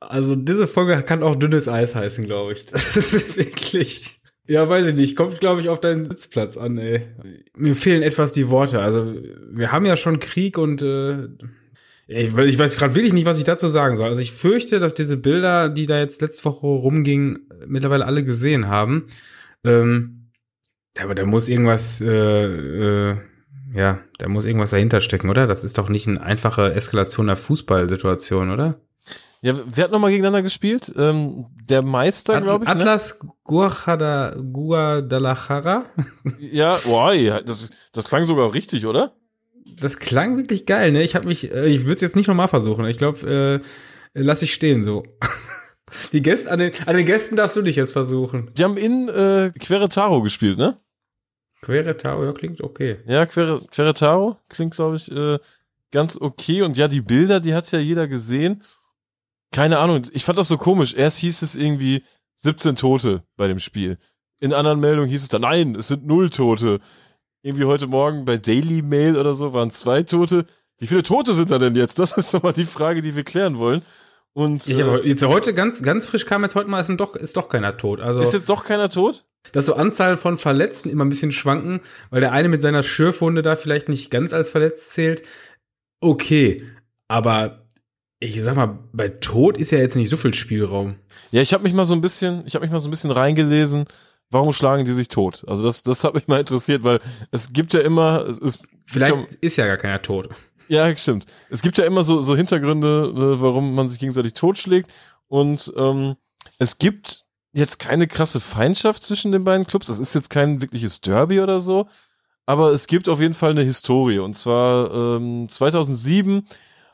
Also diese Folge kann auch dünnes Eis heißen, glaube ich. Das ist wirklich. Ja, weiß ich nicht. Kommt, glaube ich, auf deinen Sitzplatz an, ey. Mir fehlen etwas die Worte. Also, wir haben ja schon Krieg und äh, ich, ich weiß gerade wirklich nicht, was ich dazu sagen soll. Also ich fürchte, dass diese Bilder, die da jetzt letzte Woche rumgingen, mittlerweile alle gesehen haben. Ähm, aber da muss irgendwas äh, äh, ja, da muss irgendwas dahinter stecken, oder? Das ist doch nicht eine einfache Eskalation der Fußballsituation, oder? Ja, wer hat nochmal gegeneinander gespielt? Ähm, der Meister, glaube ich. Ne? Atlas ne? Guadalajara. ja, boah, das, das klang sogar richtig, oder? Das klang wirklich geil, ne? Ich habe mich, äh, ich würde es jetzt nicht nochmal versuchen. Ich glaube, äh, lass ich stehen so. Die Gäste, an den, an den Gästen darfst du dich jetzt versuchen. Die haben in äh, Queretaro gespielt, ne? Queretaro, ja, klingt okay. Ja, Quere, Queretaro klingt, glaube ich, äh, ganz okay. Und ja, die Bilder, die hat ja jeder gesehen. Keine Ahnung, ich fand das so komisch. Erst hieß es irgendwie 17 Tote bei dem Spiel. In anderen Meldungen hieß es dann, nein, es sind null Tote. Irgendwie heute Morgen bei Daily Mail oder so waren zwei Tote. Wie viele Tote sind da denn jetzt? Das ist doch mal die Frage, die wir klären wollen. Und ich äh, jetzt heute ganz ganz frisch kam jetzt heute mal ist doch ist doch keiner tot. Also ist jetzt doch keiner tot? dass so Anzahl von Verletzten immer ein bisschen schwanken, weil der eine mit seiner Schürfwunde da vielleicht nicht ganz als verletzt zählt. Okay, aber ich sag mal, bei Tod ist ja jetzt nicht so viel Spielraum. Ja, ich habe mich mal so ein bisschen, ich habe mich mal so ein bisschen reingelesen. Warum schlagen die sich tot? Also das, das hat mich mal interessiert, weil es gibt ja immer, es, vielleicht ja, ist ja gar keiner tot. Ja, stimmt. Es gibt ja immer so, so Hintergründe, äh, warum man sich gegenseitig totschlägt. Und ähm, es gibt jetzt keine krasse Feindschaft zwischen den beiden Clubs. Das ist jetzt kein wirkliches Derby oder so. Aber es gibt auf jeden Fall eine Historie. Und zwar ähm, 2007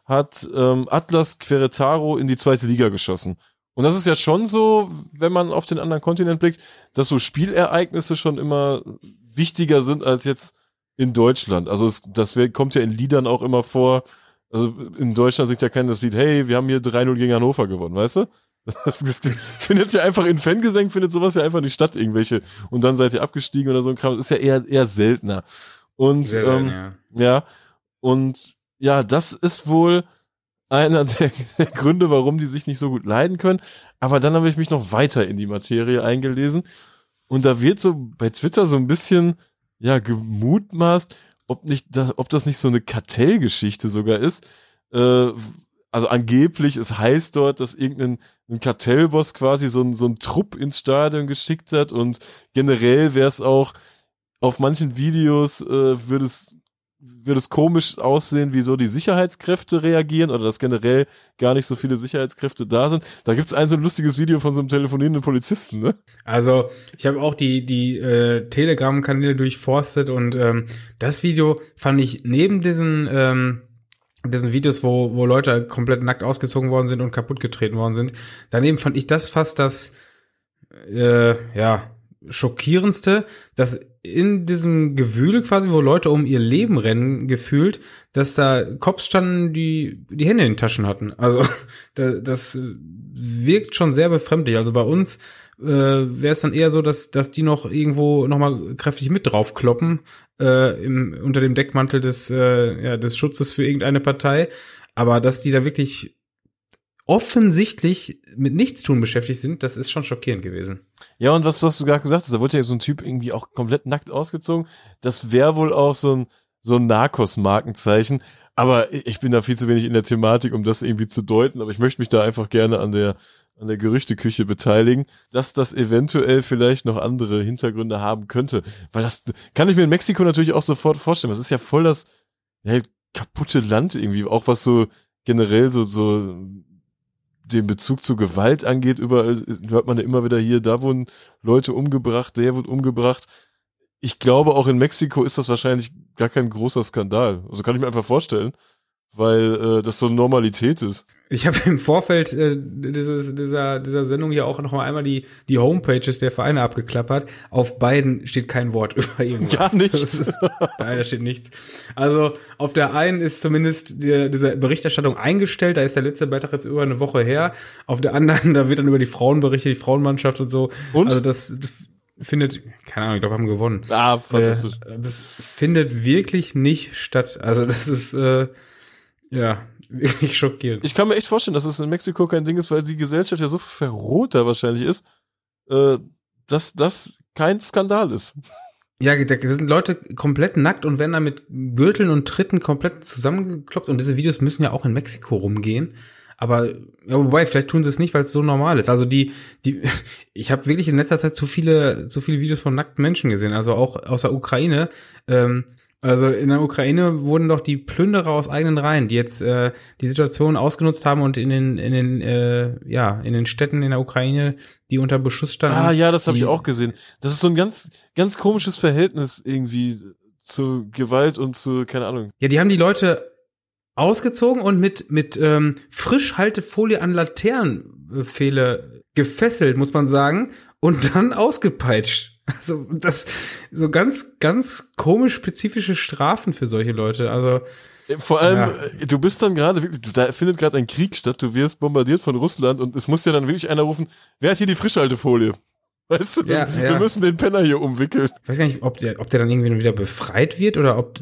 hat ähm, Atlas Queretaro in die zweite Liga geschossen. Und das ist ja schon so, wenn man auf den anderen Kontinent blickt, dass so Spielereignisse schon immer wichtiger sind als jetzt in Deutschland. Also es, das kommt ja in Liedern auch immer vor. Also in Deutschland sieht ja keiner das Lied, hey, wir haben hier 3-0 gegen Hannover gewonnen, weißt du? Das, das, findet ja einfach in Fangesängen findet sowas ja einfach nicht statt, irgendwelche. Und dann seid ihr abgestiegen oder so ein Kram. Das ist ja eher, eher seltener. Und, Sehr ähm, ja. ja. Und ja, das ist wohl einer der, der, Gründe, warum die sich nicht so gut leiden können. Aber dann habe ich mich noch weiter in die Materie eingelesen. Und da wird so bei Twitter so ein bisschen, ja, gemutmaßt, ob nicht, das, ob das nicht so eine Kartellgeschichte sogar ist, äh, also angeblich, es heißt dort, dass irgendein ein Kartellboss quasi so ein, so ein Trupp ins Stadion geschickt hat und generell wäre es auch auf manchen Videos äh, würde es würde es komisch aussehen, wie so die Sicherheitskräfte reagieren oder dass generell gar nicht so viele Sicherheitskräfte da sind. Da gibt's ein so ein lustiges Video von so einem telefonierenden Polizisten, ne? Also ich habe auch die die äh, Telegram-Kanäle durchforstet und ähm, das Video fand ich neben diesen ähm, diesen Videos, wo, wo Leute komplett nackt ausgezogen worden sind und kaputt getreten worden sind. Daneben fand ich das fast das, äh, ja, schockierendste, dass in diesem Gewühl quasi, wo Leute um ihr Leben rennen, gefühlt, dass da Cops standen, die die Hände in den Taschen hatten. Also das wirkt schon sehr befremdlich. Also bei uns äh, wäre es dann eher so, dass, dass die noch irgendwo nochmal kräftig mit draufkloppen, äh, im, unter dem Deckmantel des, äh, ja, des Schutzes für irgendeine Partei. Aber dass die da wirklich offensichtlich mit Nichtstun beschäftigt sind, das ist schon schockierend gewesen. Ja, und was, was du gerade gesagt hast, da wurde ja so ein Typ irgendwie auch komplett nackt ausgezogen. Das wäre wohl auch so ein, so ein Narcos-Markenzeichen. Aber ich bin da viel zu wenig in der Thematik, um das irgendwie zu deuten. Aber ich möchte mich da einfach gerne an der, an der Gerüchteküche beteiligen, dass das eventuell vielleicht noch andere Hintergründe haben könnte. Weil das kann ich mir in Mexiko natürlich auch sofort vorstellen. Das ist ja voll das ja, kaputte Land irgendwie, auch was so generell so, so den Bezug zur Gewalt angeht, überall hört man ja immer wieder hier, da wurden Leute umgebracht, der wird umgebracht. Ich glaube, auch in Mexiko ist das wahrscheinlich gar kein großer Skandal. Also kann ich mir einfach vorstellen, weil äh, das so Normalität ist. Ich habe im Vorfeld äh, dieses, dieser, dieser Sendung ja auch noch mal einmal die, die Homepages der Vereine abgeklappert. Auf beiden steht kein Wort über irgendwas. Gar nichts. Ist, nein, da steht nichts. Also auf der einen ist zumindest die, diese Berichterstattung eingestellt. Da ist der letzte Beitrag jetzt über eine Woche her. Auf der anderen, da wird dann über die Frauen berichtet, die Frauenmannschaft und so. Und? Also das findet, keine Ahnung, ich glaube, haben gewonnen. Ah, fantastisch. Äh, das findet wirklich nicht statt. Also das ist, äh, ja, wirklich schockierend. Ich kann mir echt vorstellen, dass es in Mexiko kein Ding ist, weil die Gesellschaft ja so verroht da wahrscheinlich ist, äh, dass das kein Skandal ist. Ja, da sind Leute komplett nackt und werden da mit Gürteln und Tritten komplett zusammengekloppt und diese Videos müssen ja auch in Mexiko rumgehen. Aber ja, wobei, vielleicht tun sie es nicht, weil es so normal ist. Also die, die, ich habe wirklich in letzter Zeit zu viele, zu viele Videos von nackten Menschen gesehen. Also auch aus der Ukraine. Ähm, also in der Ukraine wurden doch die Plünderer aus eigenen Reihen, die jetzt äh, die Situation ausgenutzt haben und in den in den äh, ja in den Städten in der Ukraine, die unter Beschuss standen. Ah ja, das habe ich auch gesehen. Das ist so ein ganz ganz komisches Verhältnis irgendwie zu Gewalt und zu keine Ahnung. Ja, die haben die Leute ausgezogen und mit mit ähm, Frischhaltefolie an Laternenpfähle gefesselt, muss man sagen, und dann ausgepeitscht. Also das so ganz, ganz komisch spezifische Strafen für solche Leute. Also vor allem, ja. Äh, du bist dann gerade wirklich, da findet gerade ein Krieg statt, du wirst bombardiert von Russland und es muss ja dann wirklich einer rufen, wer hat hier die Frischhaltefolie? Weißt du, ja, wir, ja. wir müssen den Penner hier umwickeln. Ich weiß gar nicht, ob der, ob der dann irgendwie wieder befreit wird oder ob,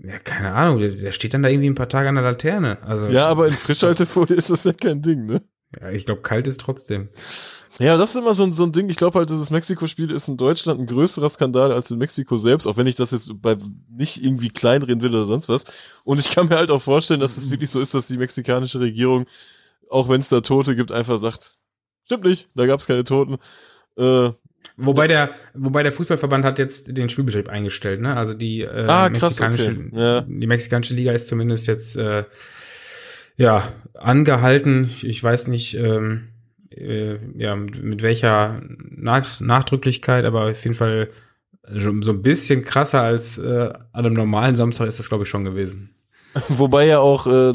ja, keine Ahnung, der, der steht dann da irgendwie ein paar Tage an der Laterne. Also, ja, aber in Frischhaltefolie ist das ja kein Ding, ne? Ja, ich glaube, kalt ist trotzdem. Ja, das ist immer so ein, so ein Ding. Ich glaube halt, dieses Mexiko-Spiel ist in Deutschland ein größerer Skandal als in Mexiko selbst, auch wenn ich das jetzt bei nicht irgendwie kleinreden will oder sonst was. Und ich kann mir halt auch vorstellen, dass es wirklich so ist, dass die mexikanische Regierung, auch wenn es da Tote gibt, einfach sagt, stimmt nicht, da gab es keine Toten. Äh, Wobei der, wobei der Fußballverband hat jetzt den Spielbetrieb eingestellt, ne? Also die äh, ah, krass, mexikanische, okay. ja. die mexikanische Liga ist zumindest jetzt äh, ja angehalten. Ich weiß nicht, ähm, äh, ja, mit welcher Nach Nachdrücklichkeit, aber auf jeden Fall so ein bisschen krasser als äh, an einem normalen Samstag ist das, glaube ich, schon gewesen. Wobei ja auch, äh,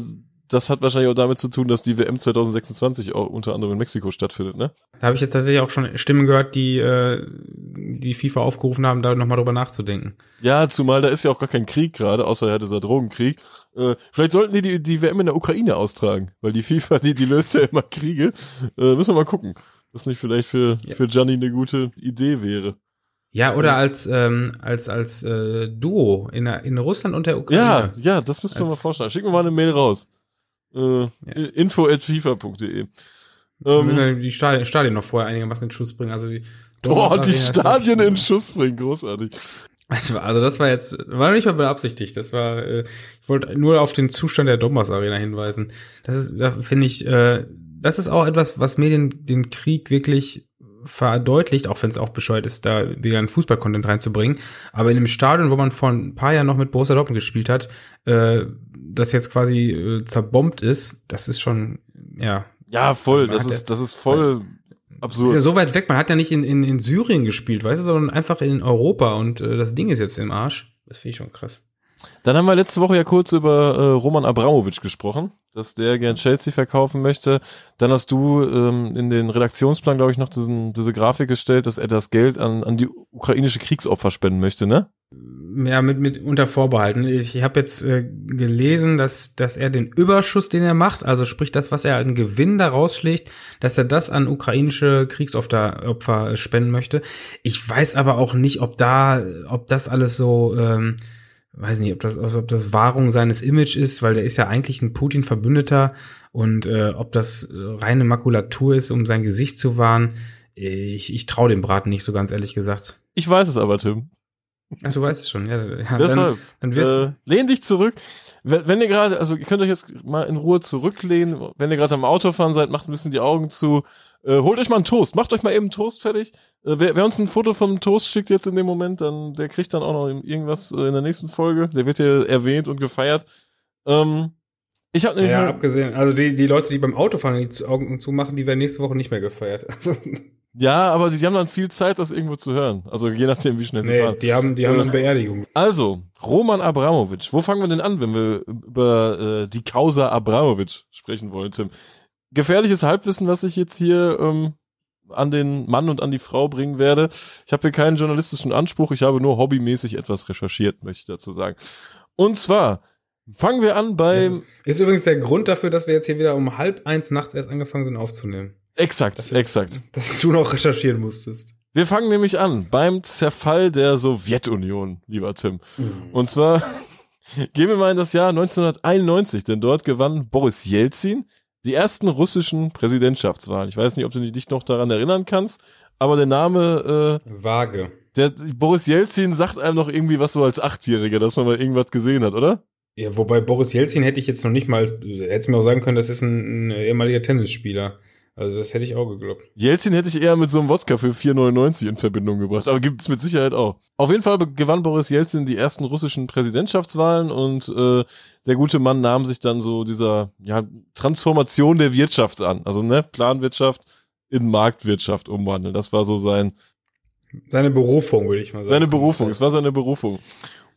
das hat wahrscheinlich auch damit zu tun, dass die WM 2026 auch unter anderem in Mexiko stattfindet, ne? Da habe ich jetzt tatsächlich auch schon Stimmen gehört, die äh, die FIFA aufgerufen haben, da nochmal drüber nachzudenken. Ja, zumal da ist ja auch gar kein Krieg gerade, außer ja dieser Drogenkrieg. Äh, vielleicht sollten die, die die WM in der Ukraine austragen, weil die FIFA, die, die löst ja immer Kriege. Äh, müssen wir mal gucken. Was nicht vielleicht für, ja. für Gianni eine gute Idee wäre. Ja, oder als als ähm, als als äh, Duo in, in Russland und der Ukraine. Ja, ja, das müssen wir mal vorstellen. Schicken wir mal eine Mail raus. Äh, ja. info at fifa.de. Wir müssen ähm, die Stadien, Stadien noch vorher einigermaßen in Schuss bringen. Also die Boah, die Stadien in Schuss bringen, großartig. Also das war jetzt, war nicht mal beabsichtigt. Das war, äh, ich wollte nur auf den Zustand der Donbass Arena hinweisen. Das ist, da finde ich, äh, das ist auch etwas, was mir den, den Krieg wirklich verdeutlicht, auch wenn es auch bescheuert ist, da wieder einen Fußball-Content reinzubringen. Aber in einem Stadion, wo man vor ein paar Jahren noch mit Borussia Dortmund gespielt hat, äh, das jetzt quasi äh, zerbombt ist, das ist schon, ja. Ja, voll. Das ist, das ist voll absurd. Ist ja so weit weg. Man hat ja nicht in, in, in Syrien gespielt, weißt du, sondern einfach in Europa und äh, das Ding ist jetzt im Arsch. Das finde ich schon krass. Dann haben wir letzte Woche ja kurz über äh, Roman Abramowitsch gesprochen, dass der gern Chelsea verkaufen möchte. Dann hast du ähm, in den Redaktionsplan, glaube ich, noch diesen, diese Grafik gestellt, dass er das Geld an, an die ukrainische Kriegsopfer spenden möchte, ne? Ja, mit, mit unter Vorbehalten. Ich habe jetzt äh, gelesen, dass, dass er den Überschuss, den er macht, also sprich das, was er an Gewinn da rausschlägt, dass er das an ukrainische Kriegsopfer Opfer spenden möchte. Ich weiß aber auch nicht, ob da, ob das alles so ähm, weiß nicht, ob das, also ob das Wahrung seines Image ist, weil der ist ja eigentlich ein Putin-Verbündeter und äh, ob das äh, reine Makulatur ist, um sein Gesicht zu wahren. Ich, ich traue dem Braten nicht so ganz ehrlich gesagt. Ich weiß es aber, Tim. Ach, du weißt es schon, ja. ja Deshalb, dann, dann wirst äh, lehn dich zurück. Wenn, wenn ihr gerade, also ihr könnt euch jetzt mal in Ruhe zurücklehnen, wenn ihr gerade am Autofahren seid, macht ein bisschen die Augen zu, äh, holt euch mal einen Toast, macht euch mal eben einen Toast fertig. Äh, wer, wer uns ein Foto vom Toast schickt jetzt in dem Moment, dann der kriegt dann auch noch irgendwas äh, in der nächsten Folge. Der wird hier erwähnt und gefeiert. Ähm, ich habe nämlich ja, abgesehen, also die, die Leute, die beim Autofahren die Augen zumachen, die werden nächste Woche nicht mehr gefeiert. Also ja, aber die, die, haben dann viel Zeit, das irgendwo zu hören. Also je nachdem, wie schnell sie nee, fahren. Die haben, die haben äh, eine Beerdigung. Also, Roman Abramowitsch. Wo fangen wir denn an, wenn wir über äh, die Causa Abramowitsch sprechen wollen, Tim? Gefährliches Halbwissen, was ich jetzt hier ähm, an den Mann und an die Frau bringen werde. Ich habe hier keinen journalistischen Anspruch, ich habe nur hobbymäßig etwas recherchiert, möchte ich dazu sagen. Und zwar fangen wir an bei. Ist übrigens der Grund dafür, dass wir jetzt hier wieder um halb eins nachts erst angefangen sind aufzunehmen. Exakt, dass exakt. Dass du noch recherchieren musstest. Wir fangen nämlich an beim Zerfall der Sowjetunion, lieber Tim. Mhm. Und zwar gehen wir mal in das Jahr 1991, denn dort gewann Boris Jelzin die ersten russischen Präsidentschaftswahlen. Ich weiß nicht, ob du dich noch daran erinnern kannst, aber der Name äh, Vage. Der Boris Jelzin sagt einem noch irgendwie was so als Achtjähriger, dass man mal irgendwas gesehen hat, oder? Ja, wobei Boris Jelzin hätte ich jetzt noch nicht mal, hätte mir auch sagen können, das ist ein, ein ehemaliger Tennisspieler. Also das hätte ich auch geglaubt. Jelzin hätte ich eher mit so einem Wodka für 4,99 in Verbindung gebracht, aber gibt es mit Sicherheit auch. Auf jeden Fall gewann Boris Jelzin die ersten russischen Präsidentschaftswahlen und äh, der gute Mann nahm sich dann so dieser ja, Transformation der Wirtschaft an. Also ne, Planwirtschaft in Marktwirtschaft umwandeln. Das war so sein seine Berufung, würde ich mal sagen. Seine Berufung, es war seine Berufung.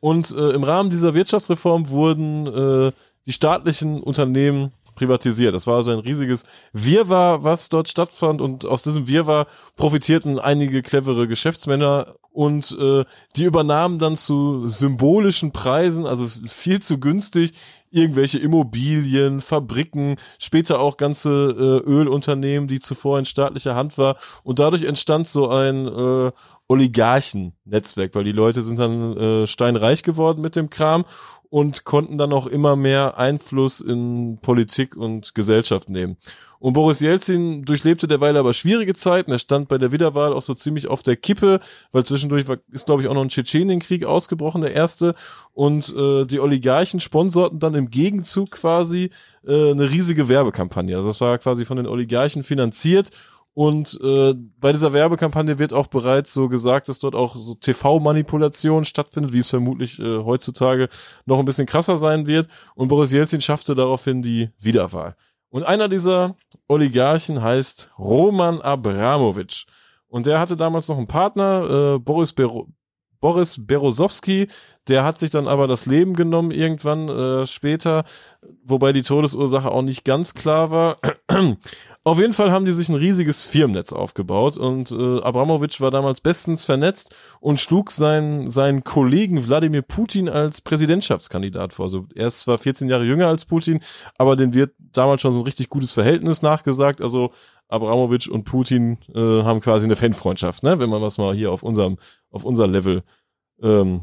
Und äh, im Rahmen dieser Wirtschaftsreform wurden äh, die staatlichen Unternehmen privatisiert. Das war also ein riesiges Wirrwarr, was dort stattfand und aus diesem Wirrwarr profitierten einige clevere Geschäftsmänner und äh, die übernahmen dann zu symbolischen Preisen, also viel zu günstig, irgendwelche Immobilien, Fabriken, später auch ganze äh, Ölunternehmen, die zuvor in staatlicher Hand war. Und dadurch entstand so ein äh, Oligarchen-Netzwerk, weil die Leute sind dann äh, steinreich geworden mit dem Kram und konnten dann auch immer mehr Einfluss in Politik und Gesellschaft nehmen. Und Boris Jelzin durchlebte derweil aber schwierige Zeiten. Er stand bei der Wiederwahl auch so ziemlich auf der Kippe, weil zwischendurch war, ist, glaube ich, auch noch ein Tschetschenienkrieg ausgebrochen, der erste. Und äh, die Oligarchen sponsorten dann im Gegenzug quasi äh, eine riesige Werbekampagne. Also das war quasi von den Oligarchen finanziert und äh, bei dieser Werbekampagne wird auch bereits so gesagt, dass dort auch so TV-Manipulation stattfindet, wie es vermutlich äh, heutzutage noch ein bisschen krasser sein wird. Und Boris Jelzin schaffte daraufhin die Wiederwahl. Und einer dieser Oligarchen heißt Roman Abramowitsch. Und der hatte damals noch einen Partner, äh, Boris Bero Boris Berosowski, der hat sich dann aber das Leben genommen irgendwann äh, später, wobei die Todesursache auch nicht ganz klar war. Auf jeden Fall haben die sich ein riesiges Firmennetz aufgebaut und äh, Abramowitsch war damals bestens vernetzt und schlug seinen, seinen Kollegen Wladimir Putin als Präsidentschaftskandidat vor. Also er ist zwar 14 Jahre jünger als Putin, aber den wird damals schon so ein richtig gutes Verhältnis nachgesagt. Also Abramowitsch und Putin äh, haben quasi eine Fanfreundschaft, ne? wenn man was mal hier auf unserem, auf unser Level ähm,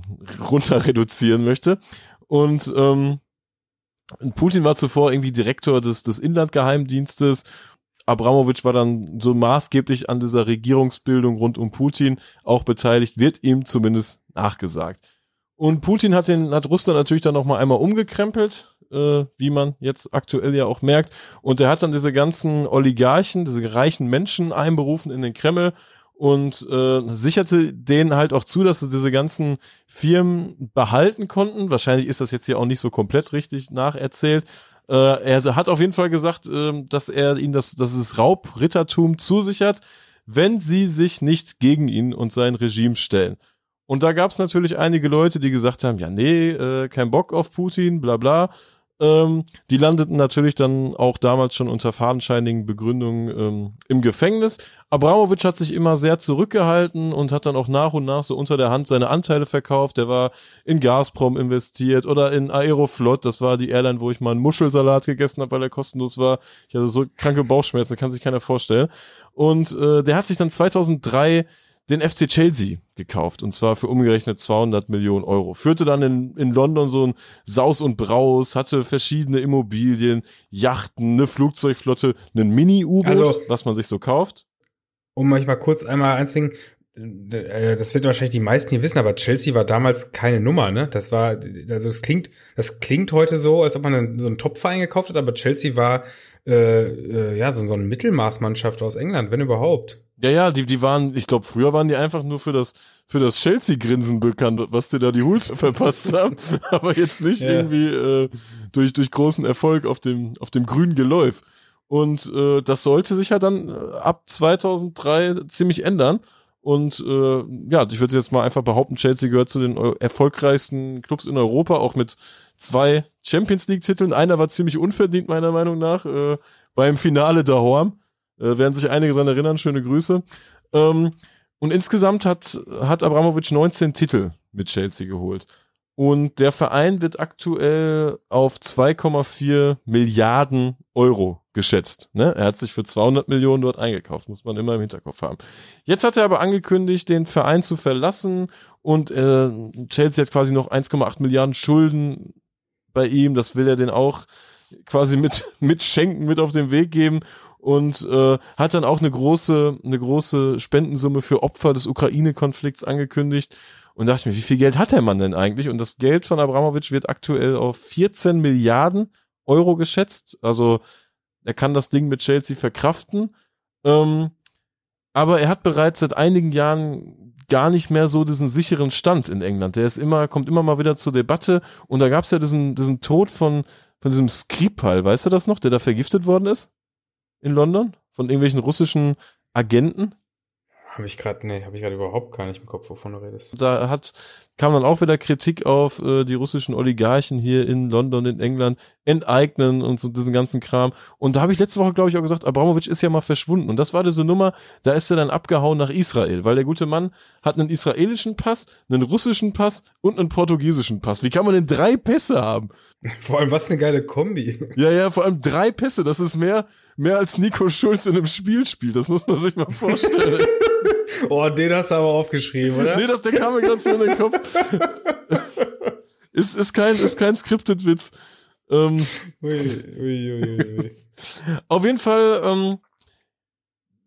runter reduzieren möchte. Und ähm, Putin war zuvor irgendwie Direktor des, des Inlandgeheimdienstes Abramowitsch war dann so maßgeblich an dieser Regierungsbildung rund um Putin auch beteiligt, wird ihm zumindest nachgesagt. Und Putin hat den, hat Russland natürlich dann noch mal einmal umgekrempelt, äh, wie man jetzt aktuell ja auch merkt. Und er hat dann diese ganzen Oligarchen, diese reichen Menschen einberufen in den Kreml und äh, sicherte denen halt auch zu, dass sie diese ganzen Firmen behalten konnten. Wahrscheinlich ist das jetzt hier auch nicht so komplett richtig nacherzählt, äh, er hat auf jeden Fall gesagt, äh, dass er ihnen das, das ist Raubrittertum zusichert, wenn sie sich nicht gegen ihn und sein Regime stellen. Und da gab es natürlich einige Leute, die gesagt haben, ja, nee, äh, kein Bock auf Putin, bla bla. Ähm, die landeten natürlich dann auch damals schon unter fadenscheinigen Begründungen ähm, im Gefängnis. Abramowitsch hat sich immer sehr zurückgehalten und hat dann auch nach und nach so unter der Hand seine Anteile verkauft. Der war in Gazprom investiert oder in Aeroflot. Das war die Airline, wo ich mal einen Muschelsalat gegessen habe, weil er kostenlos war. Ich hatte so kranke Bauchschmerzen, kann sich keiner vorstellen. Und äh, der hat sich dann 2003 den FC Chelsea gekauft und zwar für umgerechnet 200 Millionen Euro. Führte dann in, in London so ein Saus und Braus, hatte verschiedene Immobilien, Yachten, eine Flugzeugflotte, einen Mini-U-Boot, also, was man sich so kauft. Um manchmal kurz einmal einzwingen, äh, das wird wahrscheinlich die meisten hier wissen, aber Chelsea war damals keine Nummer, ne? Das war, also das klingt, das klingt heute so, als ob man so einen Top-Verein gekauft hat, aber Chelsea war äh, äh, ja so, so eine Mittelmaßmannschaft aus England, wenn überhaupt. Ja, ja, die, die waren, ich glaube, früher waren die einfach nur für das, für das Chelsea-Grinsen bekannt, was dir da die Hools verpasst haben, aber jetzt nicht ja. irgendwie äh, durch, durch großen Erfolg auf dem, auf dem grünen Geläuf. Und äh, das sollte sich ja dann äh, ab 2003 ziemlich ändern. Und äh, ja, ich würde jetzt mal einfach behaupten, Chelsea gehört zu den erfolgreichsten Clubs in Europa, auch mit zwei Champions League-Titeln. Einer war ziemlich unverdient, meiner Meinung nach, äh, beim Finale da Horm. Äh, werden sich einige dran erinnern, schöne Grüße. Ähm, und insgesamt hat, hat Abramovic 19 Titel mit Chelsea geholt. Und der Verein wird aktuell auf 2,4 Milliarden Euro geschätzt. Ne? Er hat sich für 200 Millionen dort eingekauft, muss man immer im Hinterkopf haben. Jetzt hat er aber angekündigt, den Verein zu verlassen und äh, Chelsea hat quasi noch 1,8 Milliarden Schulden bei ihm. Das will er den auch quasi mit, mit schenken, mit auf den Weg geben und äh, hat dann auch eine große, eine große Spendensumme für Opfer des Ukraine-Konflikts angekündigt. Und dachte ich mir, wie viel Geld hat der Mann denn eigentlich? Und das Geld von Abramowitsch wird aktuell auf 14 Milliarden Euro geschätzt. Also er kann das Ding mit Chelsea verkraften. Ähm, aber er hat bereits seit einigen Jahren gar nicht mehr so diesen sicheren Stand in England. Der ist immer, kommt immer mal wieder zur Debatte. Und da gab es ja diesen, diesen Tod von, von diesem Skripal, weißt du das noch, der da vergiftet worden ist? in London von irgendwelchen russischen Agenten? Habe ich gerade, nee, habe ich gerade überhaupt gar nicht im Kopf, wovon du redest. Da hat, kam dann auch wieder Kritik auf äh, die russischen Oligarchen hier in London, in England, enteignen und so diesen ganzen Kram. Und da habe ich letzte Woche, glaube ich, auch gesagt, Abramowitsch ist ja mal verschwunden. Und das war diese Nummer, da ist er dann abgehauen nach Israel, weil der gute Mann hat einen israelischen Pass, einen russischen Pass und einen portugiesischen Pass. Wie kann man denn drei Pässe haben? Vor allem, was eine geile Kombi. Ja, ja, vor allem drei Pässe, das ist mehr, mehr als Nico Schulz in einem Spiel spielt. Das muss man sich mal vorstellen. oh, den hast du aber aufgeschrieben, oder? Nee, das, der kam mir ganz so in den Kopf. ist, ist kein, ist kein scripted Witz. Ähm, ui, ui, ui, auf jeden Fall ähm,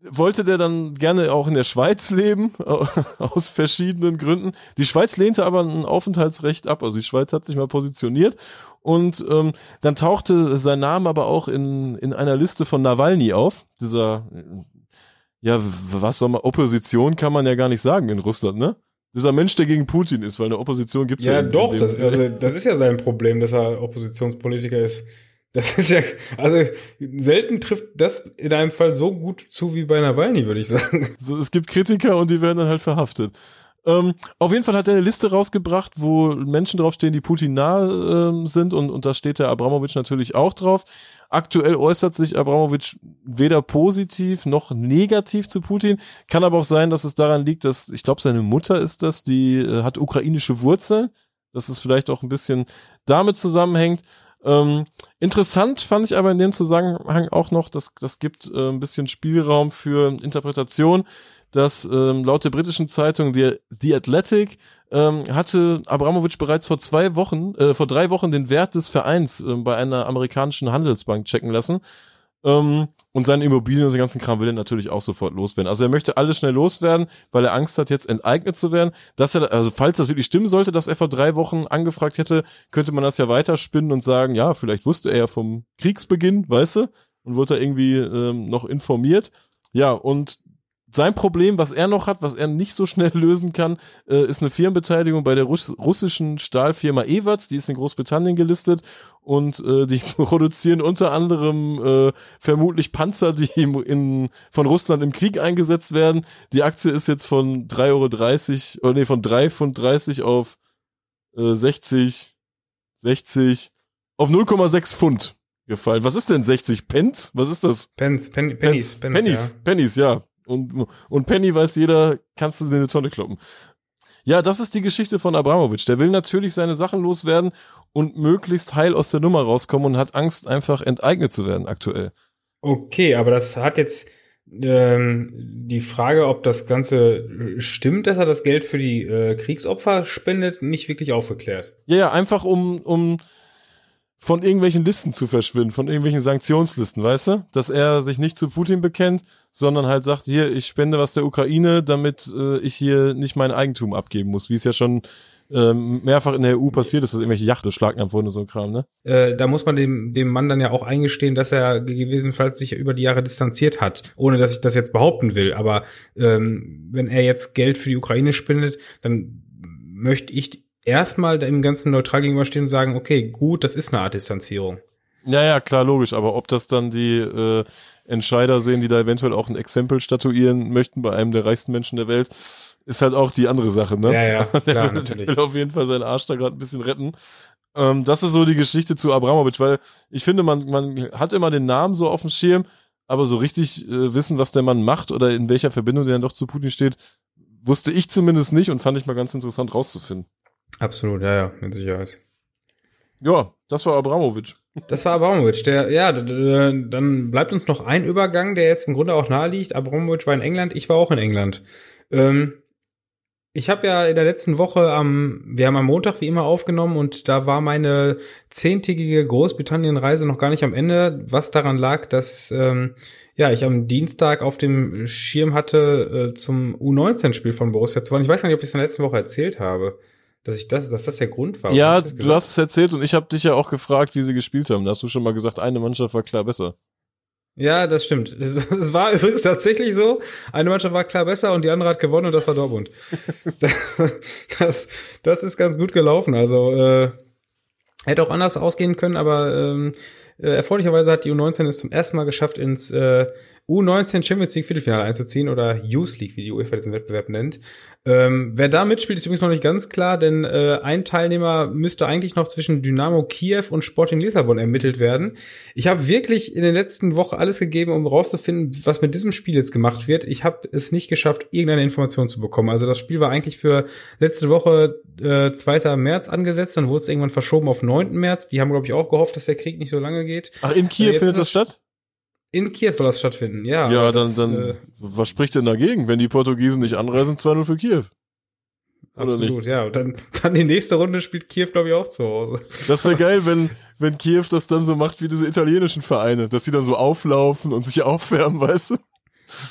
wollte der dann gerne auch in der Schweiz leben, aus verschiedenen Gründen. Die Schweiz lehnte aber ein Aufenthaltsrecht ab. Also die Schweiz hat sich mal positioniert und ähm, dann tauchte sein Name aber auch in, in einer Liste von Nawalny auf, dieser ja, was soll man, Opposition kann man ja gar nicht sagen in Russland, ne? Dieser Mensch, der gegen Putin ist, weil eine Opposition gibt's ja. Ja, doch, das, also, das ist ja sein Problem, dass er Oppositionspolitiker ist. Das ist ja, also selten trifft das in einem Fall so gut zu wie bei Nawalny, würde ich sagen. So, es gibt Kritiker und die werden dann halt verhaftet. Ähm, auf jeden Fall hat er eine Liste rausgebracht, wo Menschen draufstehen, die Putin nah ähm, sind und, und da steht der Abramowitsch natürlich auch drauf. Aktuell äußert sich Abramowitsch weder positiv noch negativ zu Putin. Kann aber auch sein, dass es daran liegt, dass, ich glaube, seine Mutter ist das, die äh, hat ukrainische Wurzeln. Dass es vielleicht auch ein bisschen damit zusammenhängt. Ähm, interessant fand ich aber in dem Zusammenhang auch noch, dass das gibt äh, ein bisschen Spielraum für Interpretation dass ähm, laut der britischen Zeitung The, The Athletic ähm, hatte Abramovic bereits vor zwei Wochen, äh, vor drei Wochen den Wert des Vereins äh, bei einer amerikanischen Handelsbank checken lassen. Ähm, und seine Immobilien und den ganzen Kram will er natürlich auch sofort loswerden. Also er möchte alles schnell loswerden, weil er Angst hat, jetzt enteignet zu werden. Dass er, also falls das wirklich stimmen sollte, dass er vor drei Wochen angefragt hätte, könnte man das ja weiterspinnen und sagen, ja, vielleicht wusste er ja vom Kriegsbeginn, weißt du, und wurde da irgendwie ähm, noch informiert. Ja, und sein Problem, was er noch hat, was er nicht so schnell lösen kann, äh, ist eine Firmenbeteiligung bei der Russ russischen Stahlfirma Everts, die ist in Großbritannien gelistet und äh, die produzieren unter anderem äh, vermutlich Panzer, die im, in, von Russland im Krieg eingesetzt werden. Die Aktie ist jetzt von 3,30 Euro, oder nee, von 3 Pfund 30 auf äh, 60, 60, auf 0,6 Pfund gefallen. Was ist denn 60 Pence? Was ist das? Pence, Pen, Pennies, Pence, Pennies, ja. Pennies, ja. Und, und Penny weiß jeder, kannst du in eine Tonne kloppen. Ja, das ist die Geschichte von Abramovic. Der will natürlich seine Sachen loswerden und möglichst heil aus der Nummer rauskommen und hat Angst, einfach enteignet zu werden aktuell. Okay, aber das hat jetzt ähm, die Frage, ob das Ganze stimmt, dass er das Geld für die äh, Kriegsopfer spendet, nicht wirklich aufgeklärt. Ja, ja, einfach um, um von irgendwelchen Listen zu verschwinden, von irgendwelchen Sanktionslisten, weißt du? Dass er sich nicht zu Putin bekennt, sondern halt sagt, hier, ich spende was der Ukraine, damit äh, ich hier nicht mein Eigentum abgeben muss, wie es ja schon ähm, mehrfach in der EU passiert ist, dass irgendwelche Yachten schlagen wurden und so ein Kram, ne? Äh, da muss man dem, dem Mann dann ja auch eingestehen, dass er gegebenenfalls sich über die Jahre distanziert hat, ohne dass ich das jetzt behaupten will. Aber ähm, wenn er jetzt Geld für die Ukraine spendet, dann möchte ich erstmal dem Ganzen neutral gegenüberstehen und sagen, okay, gut, das ist eine Art Distanzierung. Ja, ja, klar, logisch. Aber ob das dann die äh, Entscheider sehen, die da eventuell auch ein Exempel statuieren möchten bei einem der reichsten Menschen der Welt, ist halt auch die andere Sache, ne? Ja, ja, klar, der, natürlich. will auf jeden Fall seinen Arsch da gerade ein bisschen retten. Ähm, das ist so die Geschichte zu Abramovic, weil ich finde, man, man hat immer den Namen so auf dem Schirm, aber so richtig äh, wissen, was der Mann macht oder in welcher Verbindung der dann doch zu Putin steht, wusste ich zumindest nicht und fand ich mal ganz interessant rauszufinden. Absolut, ja, ja, mit Sicherheit. Ja, das war Abramovic. Das war Abramovic. Der, ja, dann bleibt uns noch ein Übergang, der jetzt im Grunde auch nahe liegt. Abramovic war in England, ich war auch in England. Ähm, ich habe ja in der letzten Woche am, wir haben am Montag wie immer aufgenommen und da war meine zehntägige Großbritannien-Reise noch gar nicht am Ende, was daran lag, dass ähm, ja ich am Dienstag auf dem Schirm hatte, äh, zum U19-Spiel von Borussia zu wollen. Ich weiß gar nicht, ob ich es in der letzten Woche erzählt habe dass ich das, dass das der Grund war. Ja, du hast es erzählt und ich habe dich ja auch gefragt, wie sie gespielt haben. Da hast du schon mal gesagt, eine Mannschaft war klar besser. Ja, das stimmt. Es war übrigens tatsächlich so. Eine Mannschaft war klar besser und die andere hat gewonnen und das war Dortmund. das, das ist ganz gut gelaufen. Also äh, hätte auch anders ausgehen können, aber ähm, äh, erfreulicherweise hat die U19 es zum ersten Mal geschafft, ins äh, U19 Champions League Viertelfinale einzuziehen oder Youth League, wie die UEFA diesen Wettbewerb nennt. Ähm, wer da mitspielt, ist übrigens noch nicht ganz klar, denn äh, ein Teilnehmer müsste eigentlich noch zwischen Dynamo Kiew und Sporting Lissabon ermittelt werden. Ich habe wirklich in den letzten Wochen alles gegeben, um rauszufinden, was mit diesem Spiel jetzt gemacht wird. Ich habe es nicht geschafft, irgendeine Information zu bekommen. Also das Spiel war eigentlich für letzte Woche äh, 2. März angesetzt, dann wurde es irgendwann verschoben auf 9. März. Die haben, glaube ich, auch gehofft, dass der Krieg nicht so lange geht. Ach, in Kiew äh, findet das statt? In Kiew soll das stattfinden, ja. Ja, dann, das, dann, äh, was spricht denn dagegen, wenn die Portugiesen nicht anreisen, 2-0 für Kiew? Absolut, ja. Und dann, dann die nächste Runde spielt Kiew, glaube ich, auch zu Hause. Das wäre geil, wenn, wenn Kiew das dann so macht wie diese italienischen Vereine, dass sie dann so auflaufen und sich aufwärmen, weißt du?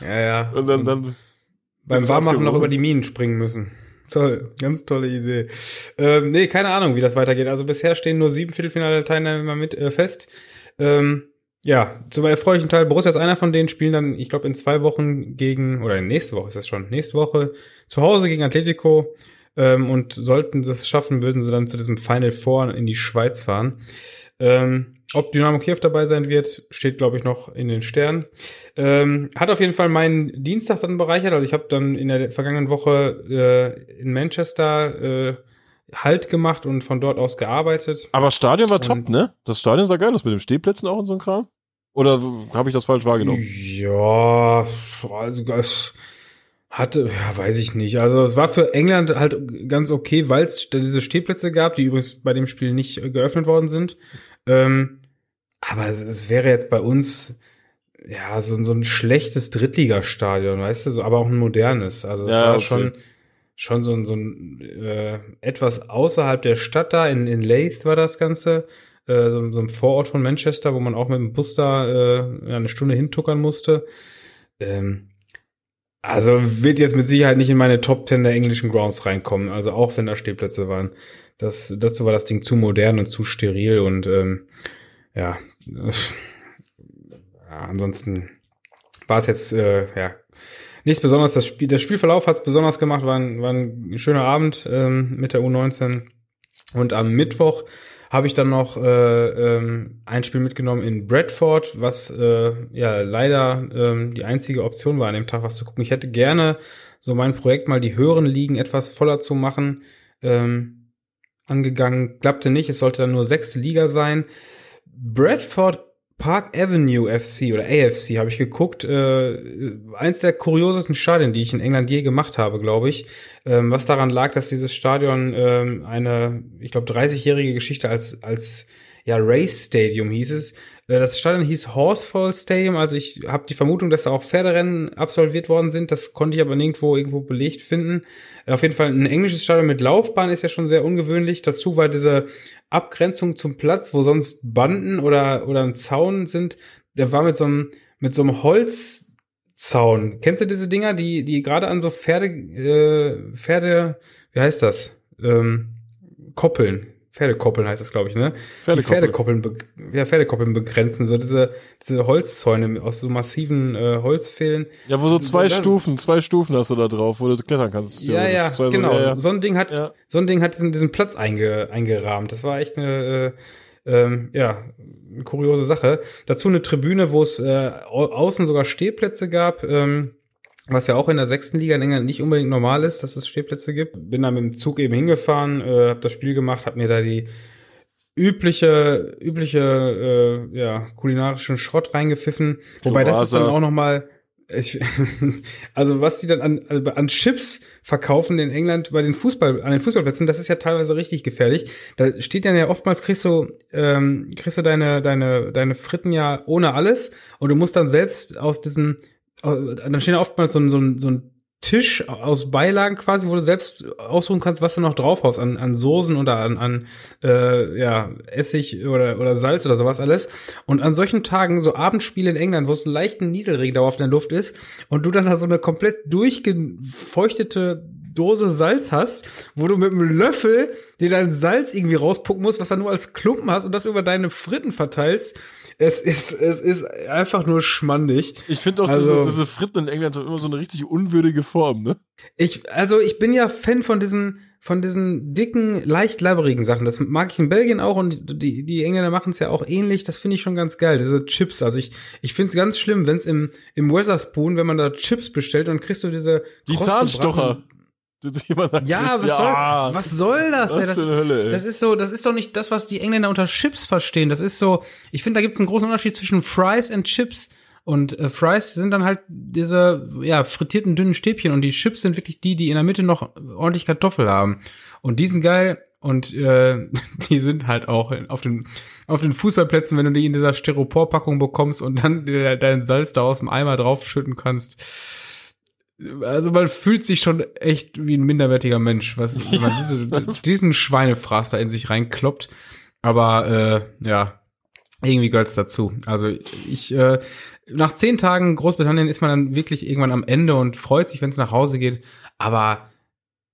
Ja, ja. Und dann, dann. Beim Warmmachen noch über die Minen springen müssen. Toll, ganz tolle Idee. Ähm, nee, keine Ahnung, wie das weitergeht. Also bisher stehen nur sieben Viertelfinale-Teilnehmer mit äh, fest. Ähm, ja, zum erfreulichen Teil, Borussia ist einer von denen, spielen dann, ich glaube, in zwei Wochen gegen, oder nächste Woche ist das schon, nächste Woche zu Hause gegen Atletico. Ähm, und sollten sie es schaffen, würden sie dann zu diesem Final Four in die Schweiz fahren. Ähm, ob Dynamo Kiew dabei sein wird, steht, glaube ich, noch in den Sternen. Ähm, hat auf jeden Fall meinen Dienstag dann bereichert. Also ich habe dann in der vergangenen Woche äh, in Manchester äh, Halt gemacht und von dort aus gearbeitet. Aber Stadion war top, ne? Das Stadion sah geil aus mit den Stehplätzen auch und so ein Kram. Oder habe ich das falsch wahrgenommen? Ja, also das hatte, ja, weiß ich nicht. Also es war für England halt ganz okay, weil es diese Stehplätze gab, die übrigens bei dem Spiel nicht geöffnet worden sind. Ähm, aber es wäre jetzt bei uns ja so, so ein schlechtes Drittligastadion, weißt du, so, aber auch ein modernes. Also es Ja, war okay. schon schon so ein, so ein äh, etwas außerhalb der Stadt da, in, in Leith war das Ganze, äh, so, so ein Vorort von Manchester, wo man auch mit dem Bus da äh, eine Stunde hintuckern musste. Ähm, also wird jetzt mit Sicherheit nicht in meine Top 10 der englischen Grounds reinkommen, also auch wenn da Stehplätze waren. Das, dazu war das Ding zu modern und zu steril und ähm, ja, ja ansonsten war es jetzt äh, ja nichts Besonderes. Das Spiel, der Spielverlauf hat es besonders gemacht, war ein, war ein schöner Abend ähm, mit der U19. Und am Mittwoch habe ich dann noch äh, ähm, ein Spiel mitgenommen in Bradford, was äh, ja leider ähm, die einzige Option war an dem Tag, was zu gucken. Ich hätte gerne so mein Projekt mal die höheren Ligen etwas voller zu machen. Ähm, angegangen, klappte nicht. Es sollte dann nur sechste Liga sein. Bradford Park Avenue FC oder AFC habe ich geguckt. Äh, eins der kuriosesten Stadien, die ich in England je gemacht habe, glaube ich. Ähm, was daran lag, dass dieses Stadion ähm, eine, ich glaube, 30-jährige Geschichte als, als ja, Race Stadium hieß es. Äh, das Stadion hieß Horsefall Stadium, also ich habe die Vermutung, dass da auch Pferderennen absolviert worden sind. Das konnte ich aber nirgendwo irgendwo belegt finden. Auf jeden Fall ein englisches Stadion mit Laufbahn ist ja schon sehr ungewöhnlich. Dazu war diese Abgrenzung zum Platz, wo sonst Banden oder oder ein Zaun sind. Der war mit so einem mit so einem Holzzaun. Kennst du diese Dinger, die die gerade an so Pferde äh, Pferde, wie heißt das? Ähm, Koppeln Pferdekoppeln heißt das, glaube ich, ne? Pferdekoppeln. Pferdekoppeln, ja, Pferdekoppeln begrenzen, so diese, diese Holzzäune aus so massiven äh, Holzfehlen. Ja, wo so zwei so, Stufen, zwei Stufen hast du da drauf, wo du klettern kannst. Ja, ja, genau. So, ja, ja. so ein Ding hat, ja. so ein Ding hat diesen, diesen Platz einge, eingerahmt. Das war echt eine, äh, ähm, ja, eine kuriose Sache. Dazu eine Tribüne, wo es äh, außen sogar Stehplätze gab. Ähm, was ja auch in der sechsten Liga in England nicht unbedingt normal ist, dass es Stehplätze gibt. Bin da mit dem Zug eben hingefahren, äh, habe das Spiel gemacht, habe mir da die übliche übliche äh, ja kulinarischen Schrott reingepfiffen. Wobei das ist dann auch noch mal ich, also was die dann an, an Chips verkaufen in England bei den Fußball an den Fußballplätzen, das ist ja teilweise richtig gefährlich. Da steht dann ja oftmals kriegst du ähm, kriegst du deine deine deine Fritten ja ohne alles und du musst dann selbst aus diesem dann steht oftmals so ein, so ein, so ein Tisch aus Beilagen quasi, wo du selbst aussuchen kannst, was du noch drauf hast an, an Soßen oder an, an äh, ja, Essig oder, oder Salz oder sowas alles. Und an solchen Tagen, so Abendspiele in England, wo es einen leichten Nieselregen auf der Luft ist und du dann da so eine komplett durchgefeuchtete Dose Salz hast, wo du mit einem Löffel dir dein Salz irgendwie rauspucken musst, was du nur als Klumpen hast und das über deine Fritten verteilst es ist, es ist einfach nur schmandig. Ich finde auch also, diese, diese Fritten in England haben immer so eine richtig unwürdige Form, ne? Ich, also ich bin ja Fan von diesen, von diesen dicken, leicht labberigen Sachen. Das mag ich in Belgien auch und die, die Engländer machen es ja auch ähnlich. Das finde ich schon ganz geil. Diese Chips. Also ich, ich finde es ganz schlimm, wenn es im, im Weatherspoon, wenn man da Chips bestellt, dann kriegst du diese Die Zahnstocher. Ja, was, ja, soll, was soll das? Was ja, das, Hölle, das ist so, das ist doch nicht das, was die Engländer unter Chips verstehen. Das ist so, ich finde, da gibt es einen großen Unterschied zwischen Fries und Chips. Und äh, Fries sind dann halt diese ja frittierten dünnen Stäbchen und die Chips sind wirklich die, die in der Mitte noch ordentlich Kartoffel haben. Und die sind geil und äh, die sind halt auch auf den auf den Fußballplätzen, wenn du die in dieser Styroporpackung bekommst und dann dein Salz da aus dem Eimer draufschütten kannst also man fühlt sich schon echt wie ein minderwertiger Mensch, was wenn man diese, diesen Schweinefraß da in sich reinkloppt. Aber äh, ja, irgendwie gehört's dazu. Also ich äh, nach zehn Tagen Großbritannien ist man dann wirklich irgendwann am Ende und freut sich, wenn es nach Hause geht. Aber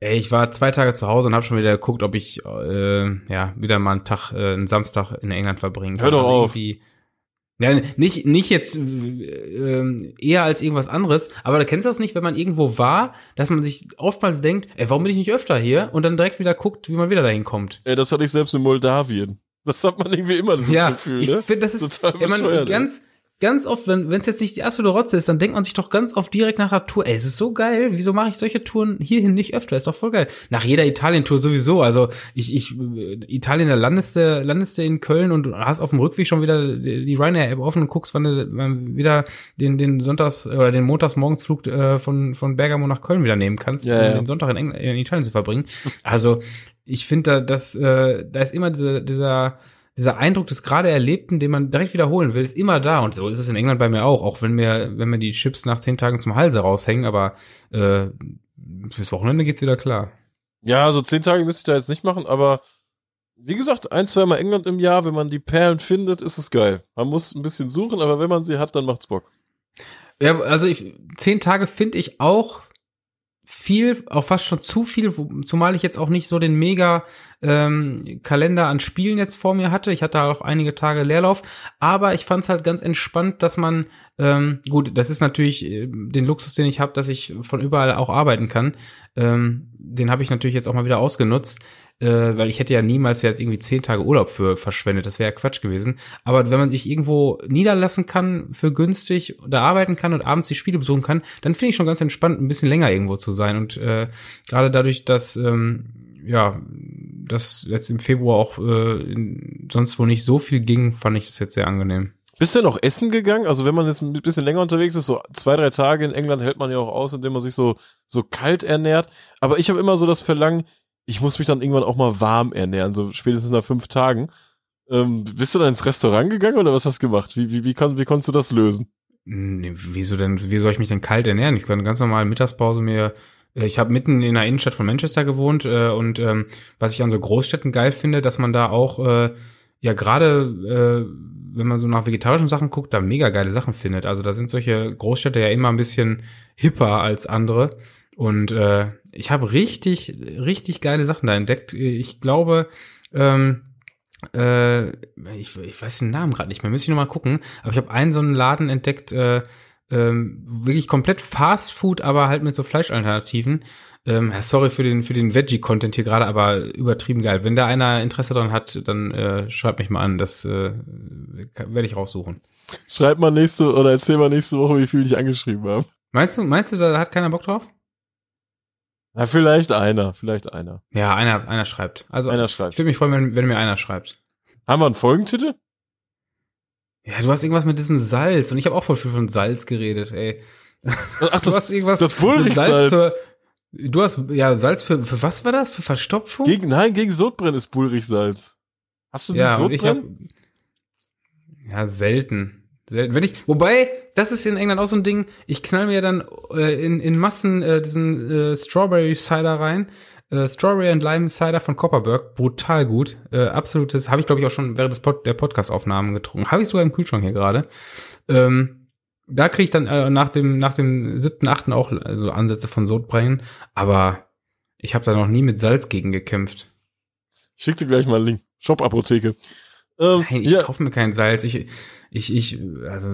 ey, ich war zwei Tage zu Hause und habe schon wieder geguckt, ob ich äh, ja wieder mal einen Tag, äh, einen Samstag in England verbringen kann. Hör doch also auf. Ja, nicht, nicht jetzt äh, eher als irgendwas anderes, aber da kennst du das nicht, wenn man irgendwo war, dass man sich oftmals denkt, ey, warum bin ich nicht öfter hier? Und dann direkt wieder guckt, wie man wieder dahin kommt. Ey, das hatte ich selbst in Moldawien. Das hat man irgendwie immer, das ja, Gefühl, ne? Ich finde, das ist, Total ja, man, ganz, ganz oft, wenn es jetzt nicht die absolute Rotze ist, dann denkt man sich doch ganz oft direkt nach der Tour, ey, es ist so geil, wieso mache ich solche Touren hierhin nicht öfter? Ist doch voll geil. Nach jeder Italien-Tour sowieso. Also ich, ich Italien, da landest du, landest du in Köln und hast auf dem Rückweg schon wieder die Ryanair-App offen und guckst, wann du wann wieder den, den Sonntags- oder den Montagsmorgensflug äh, von, von Bergamo nach Köln wieder nehmen kannst, ja, ja. den Sonntag in, Engl in Italien zu verbringen. Also ich finde da, dass äh, da ist immer diese, dieser dieser Eindruck des gerade Erlebten, den man direkt wiederholen will, ist immer da. Und so ist es in England bei mir auch, auch wenn mir, wenn mir die Chips nach zehn Tagen zum Halse raushängen, aber äh, fürs Wochenende geht's wieder klar. Ja, also zehn Tage müsste ich da jetzt nicht machen, aber wie gesagt, ein, zwei Mal England im Jahr, wenn man die Perlen findet, ist es geil. Man muss ein bisschen suchen, aber wenn man sie hat, dann macht's Bock. Ja, also ich, zehn Tage finde ich auch viel, auch fast schon zu viel, zumal ich jetzt auch nicht so den mega ähm, Kalender an Spielen jetzt vor mir hatte. Ich hatte auch einige Tage Leerlauf, aber ich fand es halt ganz entspannt, dass man, ähm, gut, das ist natürlich äh, den Luxus, den ich habe, dass ich von überall auch arbeiten kann. Ähm, den habe ich natürlich jetzt auch mal wieder ausgenutzt äh, weil ich hätte ja niemals jetzt irgendwie zehn Tage Urlaub für verschwendet. Das wäre ja Quatsch gewesen. Aber wenn man sich irgendwo niederlassen kann für günstig, da arbeiten kann und abends die Spiele besuchen kann, dann finde ich schon ganz entspannt, ein bisschen länger irgendwo zu sein. Und äh, gerade dadurch, dass ähm, ja, das jetzt im Februar auch äh, sonst wo nicht so viel ging, fand ich das jetzt sehr angenehm. Bist du noch essen gegangen? Also wenn man jetzt ein bisschen länger unterwegs ist, so zwei, drei Tage in England hält man ja auch aus, indem man sich so, so kalt ernährt. Aber ich habe immer so das Verlangen, ich muss mich dann irgendwann auch mal warm ernähren, so spätestens nach fünf Tagen. Ähm, bist du dann ins Restaurant gegangen oder was hast du gemacht? Wie, wie, wie, kann, wie konntest du das lösen? Nee, wieso denn, wie soll ich mich denn kalt ernähren? Ich kann ganz normal Mittagspause mir äh, ich habe mitten in der Innenstadt von Manchester gewohnt äh, und ähm, was ich an so Großstädten geil finde, dass man da auch äh, ja gerade äh, wenn man so nach vegetarischen Sachen guckt, da mega geile Sachen findet. Also da sind solche Großstädte ja immer ein bisschen hipper als andere und äh, ich habe richtig, richtig geile Sachen da entdeckt. Ich glaube, ähm, äh, ich, ich weiß den Namen gerade nicht mehr, müsste ich noch mal gucken. Aber ich habe einen so einen Laden entdeckt, äh, ähm, wirklich komplett Fast Food, aber halt mit so Fleischalternativen. Ähm, sorry für den für den Veggie-Content hier gerade, aber übertrieben geil. Wenn da einer Interesse dran hat, dann äh, schreibt mich mal an. Das äh, werde ich raussuchen. Schreib mal nächste oder erzähl mal nächste Woche, wie viel ich angeschrieben habe. Meinst du, meinst du, da hat keiner Bock drauf? Na, vielleicht einer, vielleicht einer. Ja, einer, einer schreibt. Also, einer schreibt. Ich würde mich freuen, wenn, wenn mir einer schreibt. Haben wir einen Folgentitel? Ja, du hast irgendwas mit diesem Salz und ich habe auch voll viel von Salz geredet, ey. Ach, du das, hast irgendwas das Bullrichsalz. Salz für, du hast, ja, Salz für, für was war das? Für Verstopfung? Gegen, nein, gegen Sodbrennen ist Bullrichsalz. Hast du ja, Sodbrennen? ja, selten. Selten. Wenn ich, wobei, das ist in England auch so ein Ding, ich knall mir dann äh, in, in Massen äh, diesen äh, Strawberry Cider rein. Äh, Strawberry and Lime Cider von Copperberg, brutal gut. Äh, absolutes, habe ich glaube ich auch schon während des Pod der Podcast-Aufnahmen getrunken. Habe ich sogar im Kühlschrank hier gerade. Ähm, da kriege ich dann äh, nach dem nach dem siebten, achten auch also Ansätze von Sodbrennen, aber ich habe da noch nie mit Salz gegen gekämpft. Schick dir gleich mal einen Link. Shop-Apotheke. Ähm, Nein, ich ja. kaufe mir kein Salz. Ich, ich, ich, also,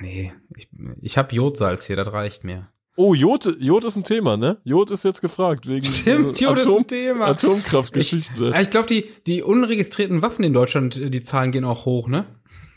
nee, ich, ich habe Jodsalz hier, das reicht mir. Oh, Jod, Jod ist ein Thema, ne? Jod ist jetzt gefragt wegen Stimmt, Jod Atom, ist ein Thema. Atomkraftgeschichte. Ich, ich glaube, die, die unregistrierten Waffen in Deutschland, die Zahlen gehen auch hoch, ne?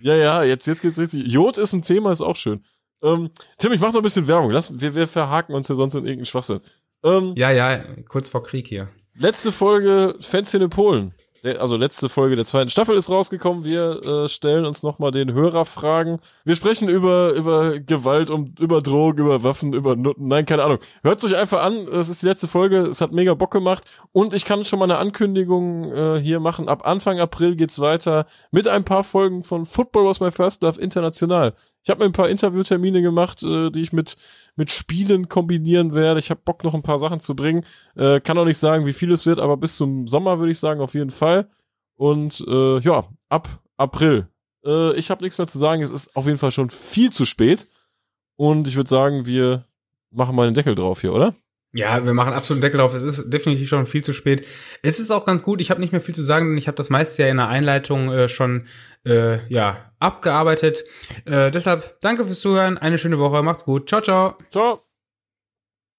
Ja, ja, jetzt, jetzt geht's richtig. Jod ist ein Thema, ist auch schön. Ähm, Tim, ich mach noch ein bisschen Werbung. Lass, wir, wir verhaken uns ja sonst in irgendeinen Schwachsinn. Ähm, ja, ja, kurz vor Krieg hier. Letzte Folge Fanszene Polen also letzte Folge der zweiten Staffel ist rausgekommen. Wir äh, stellen uns nochmal den Hörerfragen. Wir sprechen über, über Gewalt, um, über Drogen, über Waffen, über Nutten. Nein, keine Ahnung. Hört euch einfach an. Es ist die letzte Folge. Es hat mega Bock gemacht. Und ich kann schon mal eine Ankündigung äh, hier machen. Ab Anfang April geht's weiter mit ein paar Folgen von Football Was My First Love international. Ich habe mir ein paar Interviewtermine gemacht, äh, die ich mit mit Spielen kombinieren werde. Ich habe Bock, noch ein paar Sachen zu bringen. Äh, kann auch nicht sagen, wie viel es wird, aber bis zum Sommer würde ich sagen, auf jeden Fall. Und äh, ja, ab April. Äh, ich habe nichts mehr zu sagen. Es ist auf jeden Fall schon viel zu spät. Und ich würde sagen, wir machen mal den Deckel drauf hier, oder? Ja, wir machen absolut Deckel drauf. Es ist definitiv schon viel zu spät. Es ist auch ganz gut. Ich habe nicht mehr viel zu sagen, denn ich habe das meiste ja in der Einleitung äh, schon äh, ja abgearbeitet. Äh, deshalb danke fürs Zuhören. Eine schöne Woche. Macht's gut. Ciao, ciao. Ciao.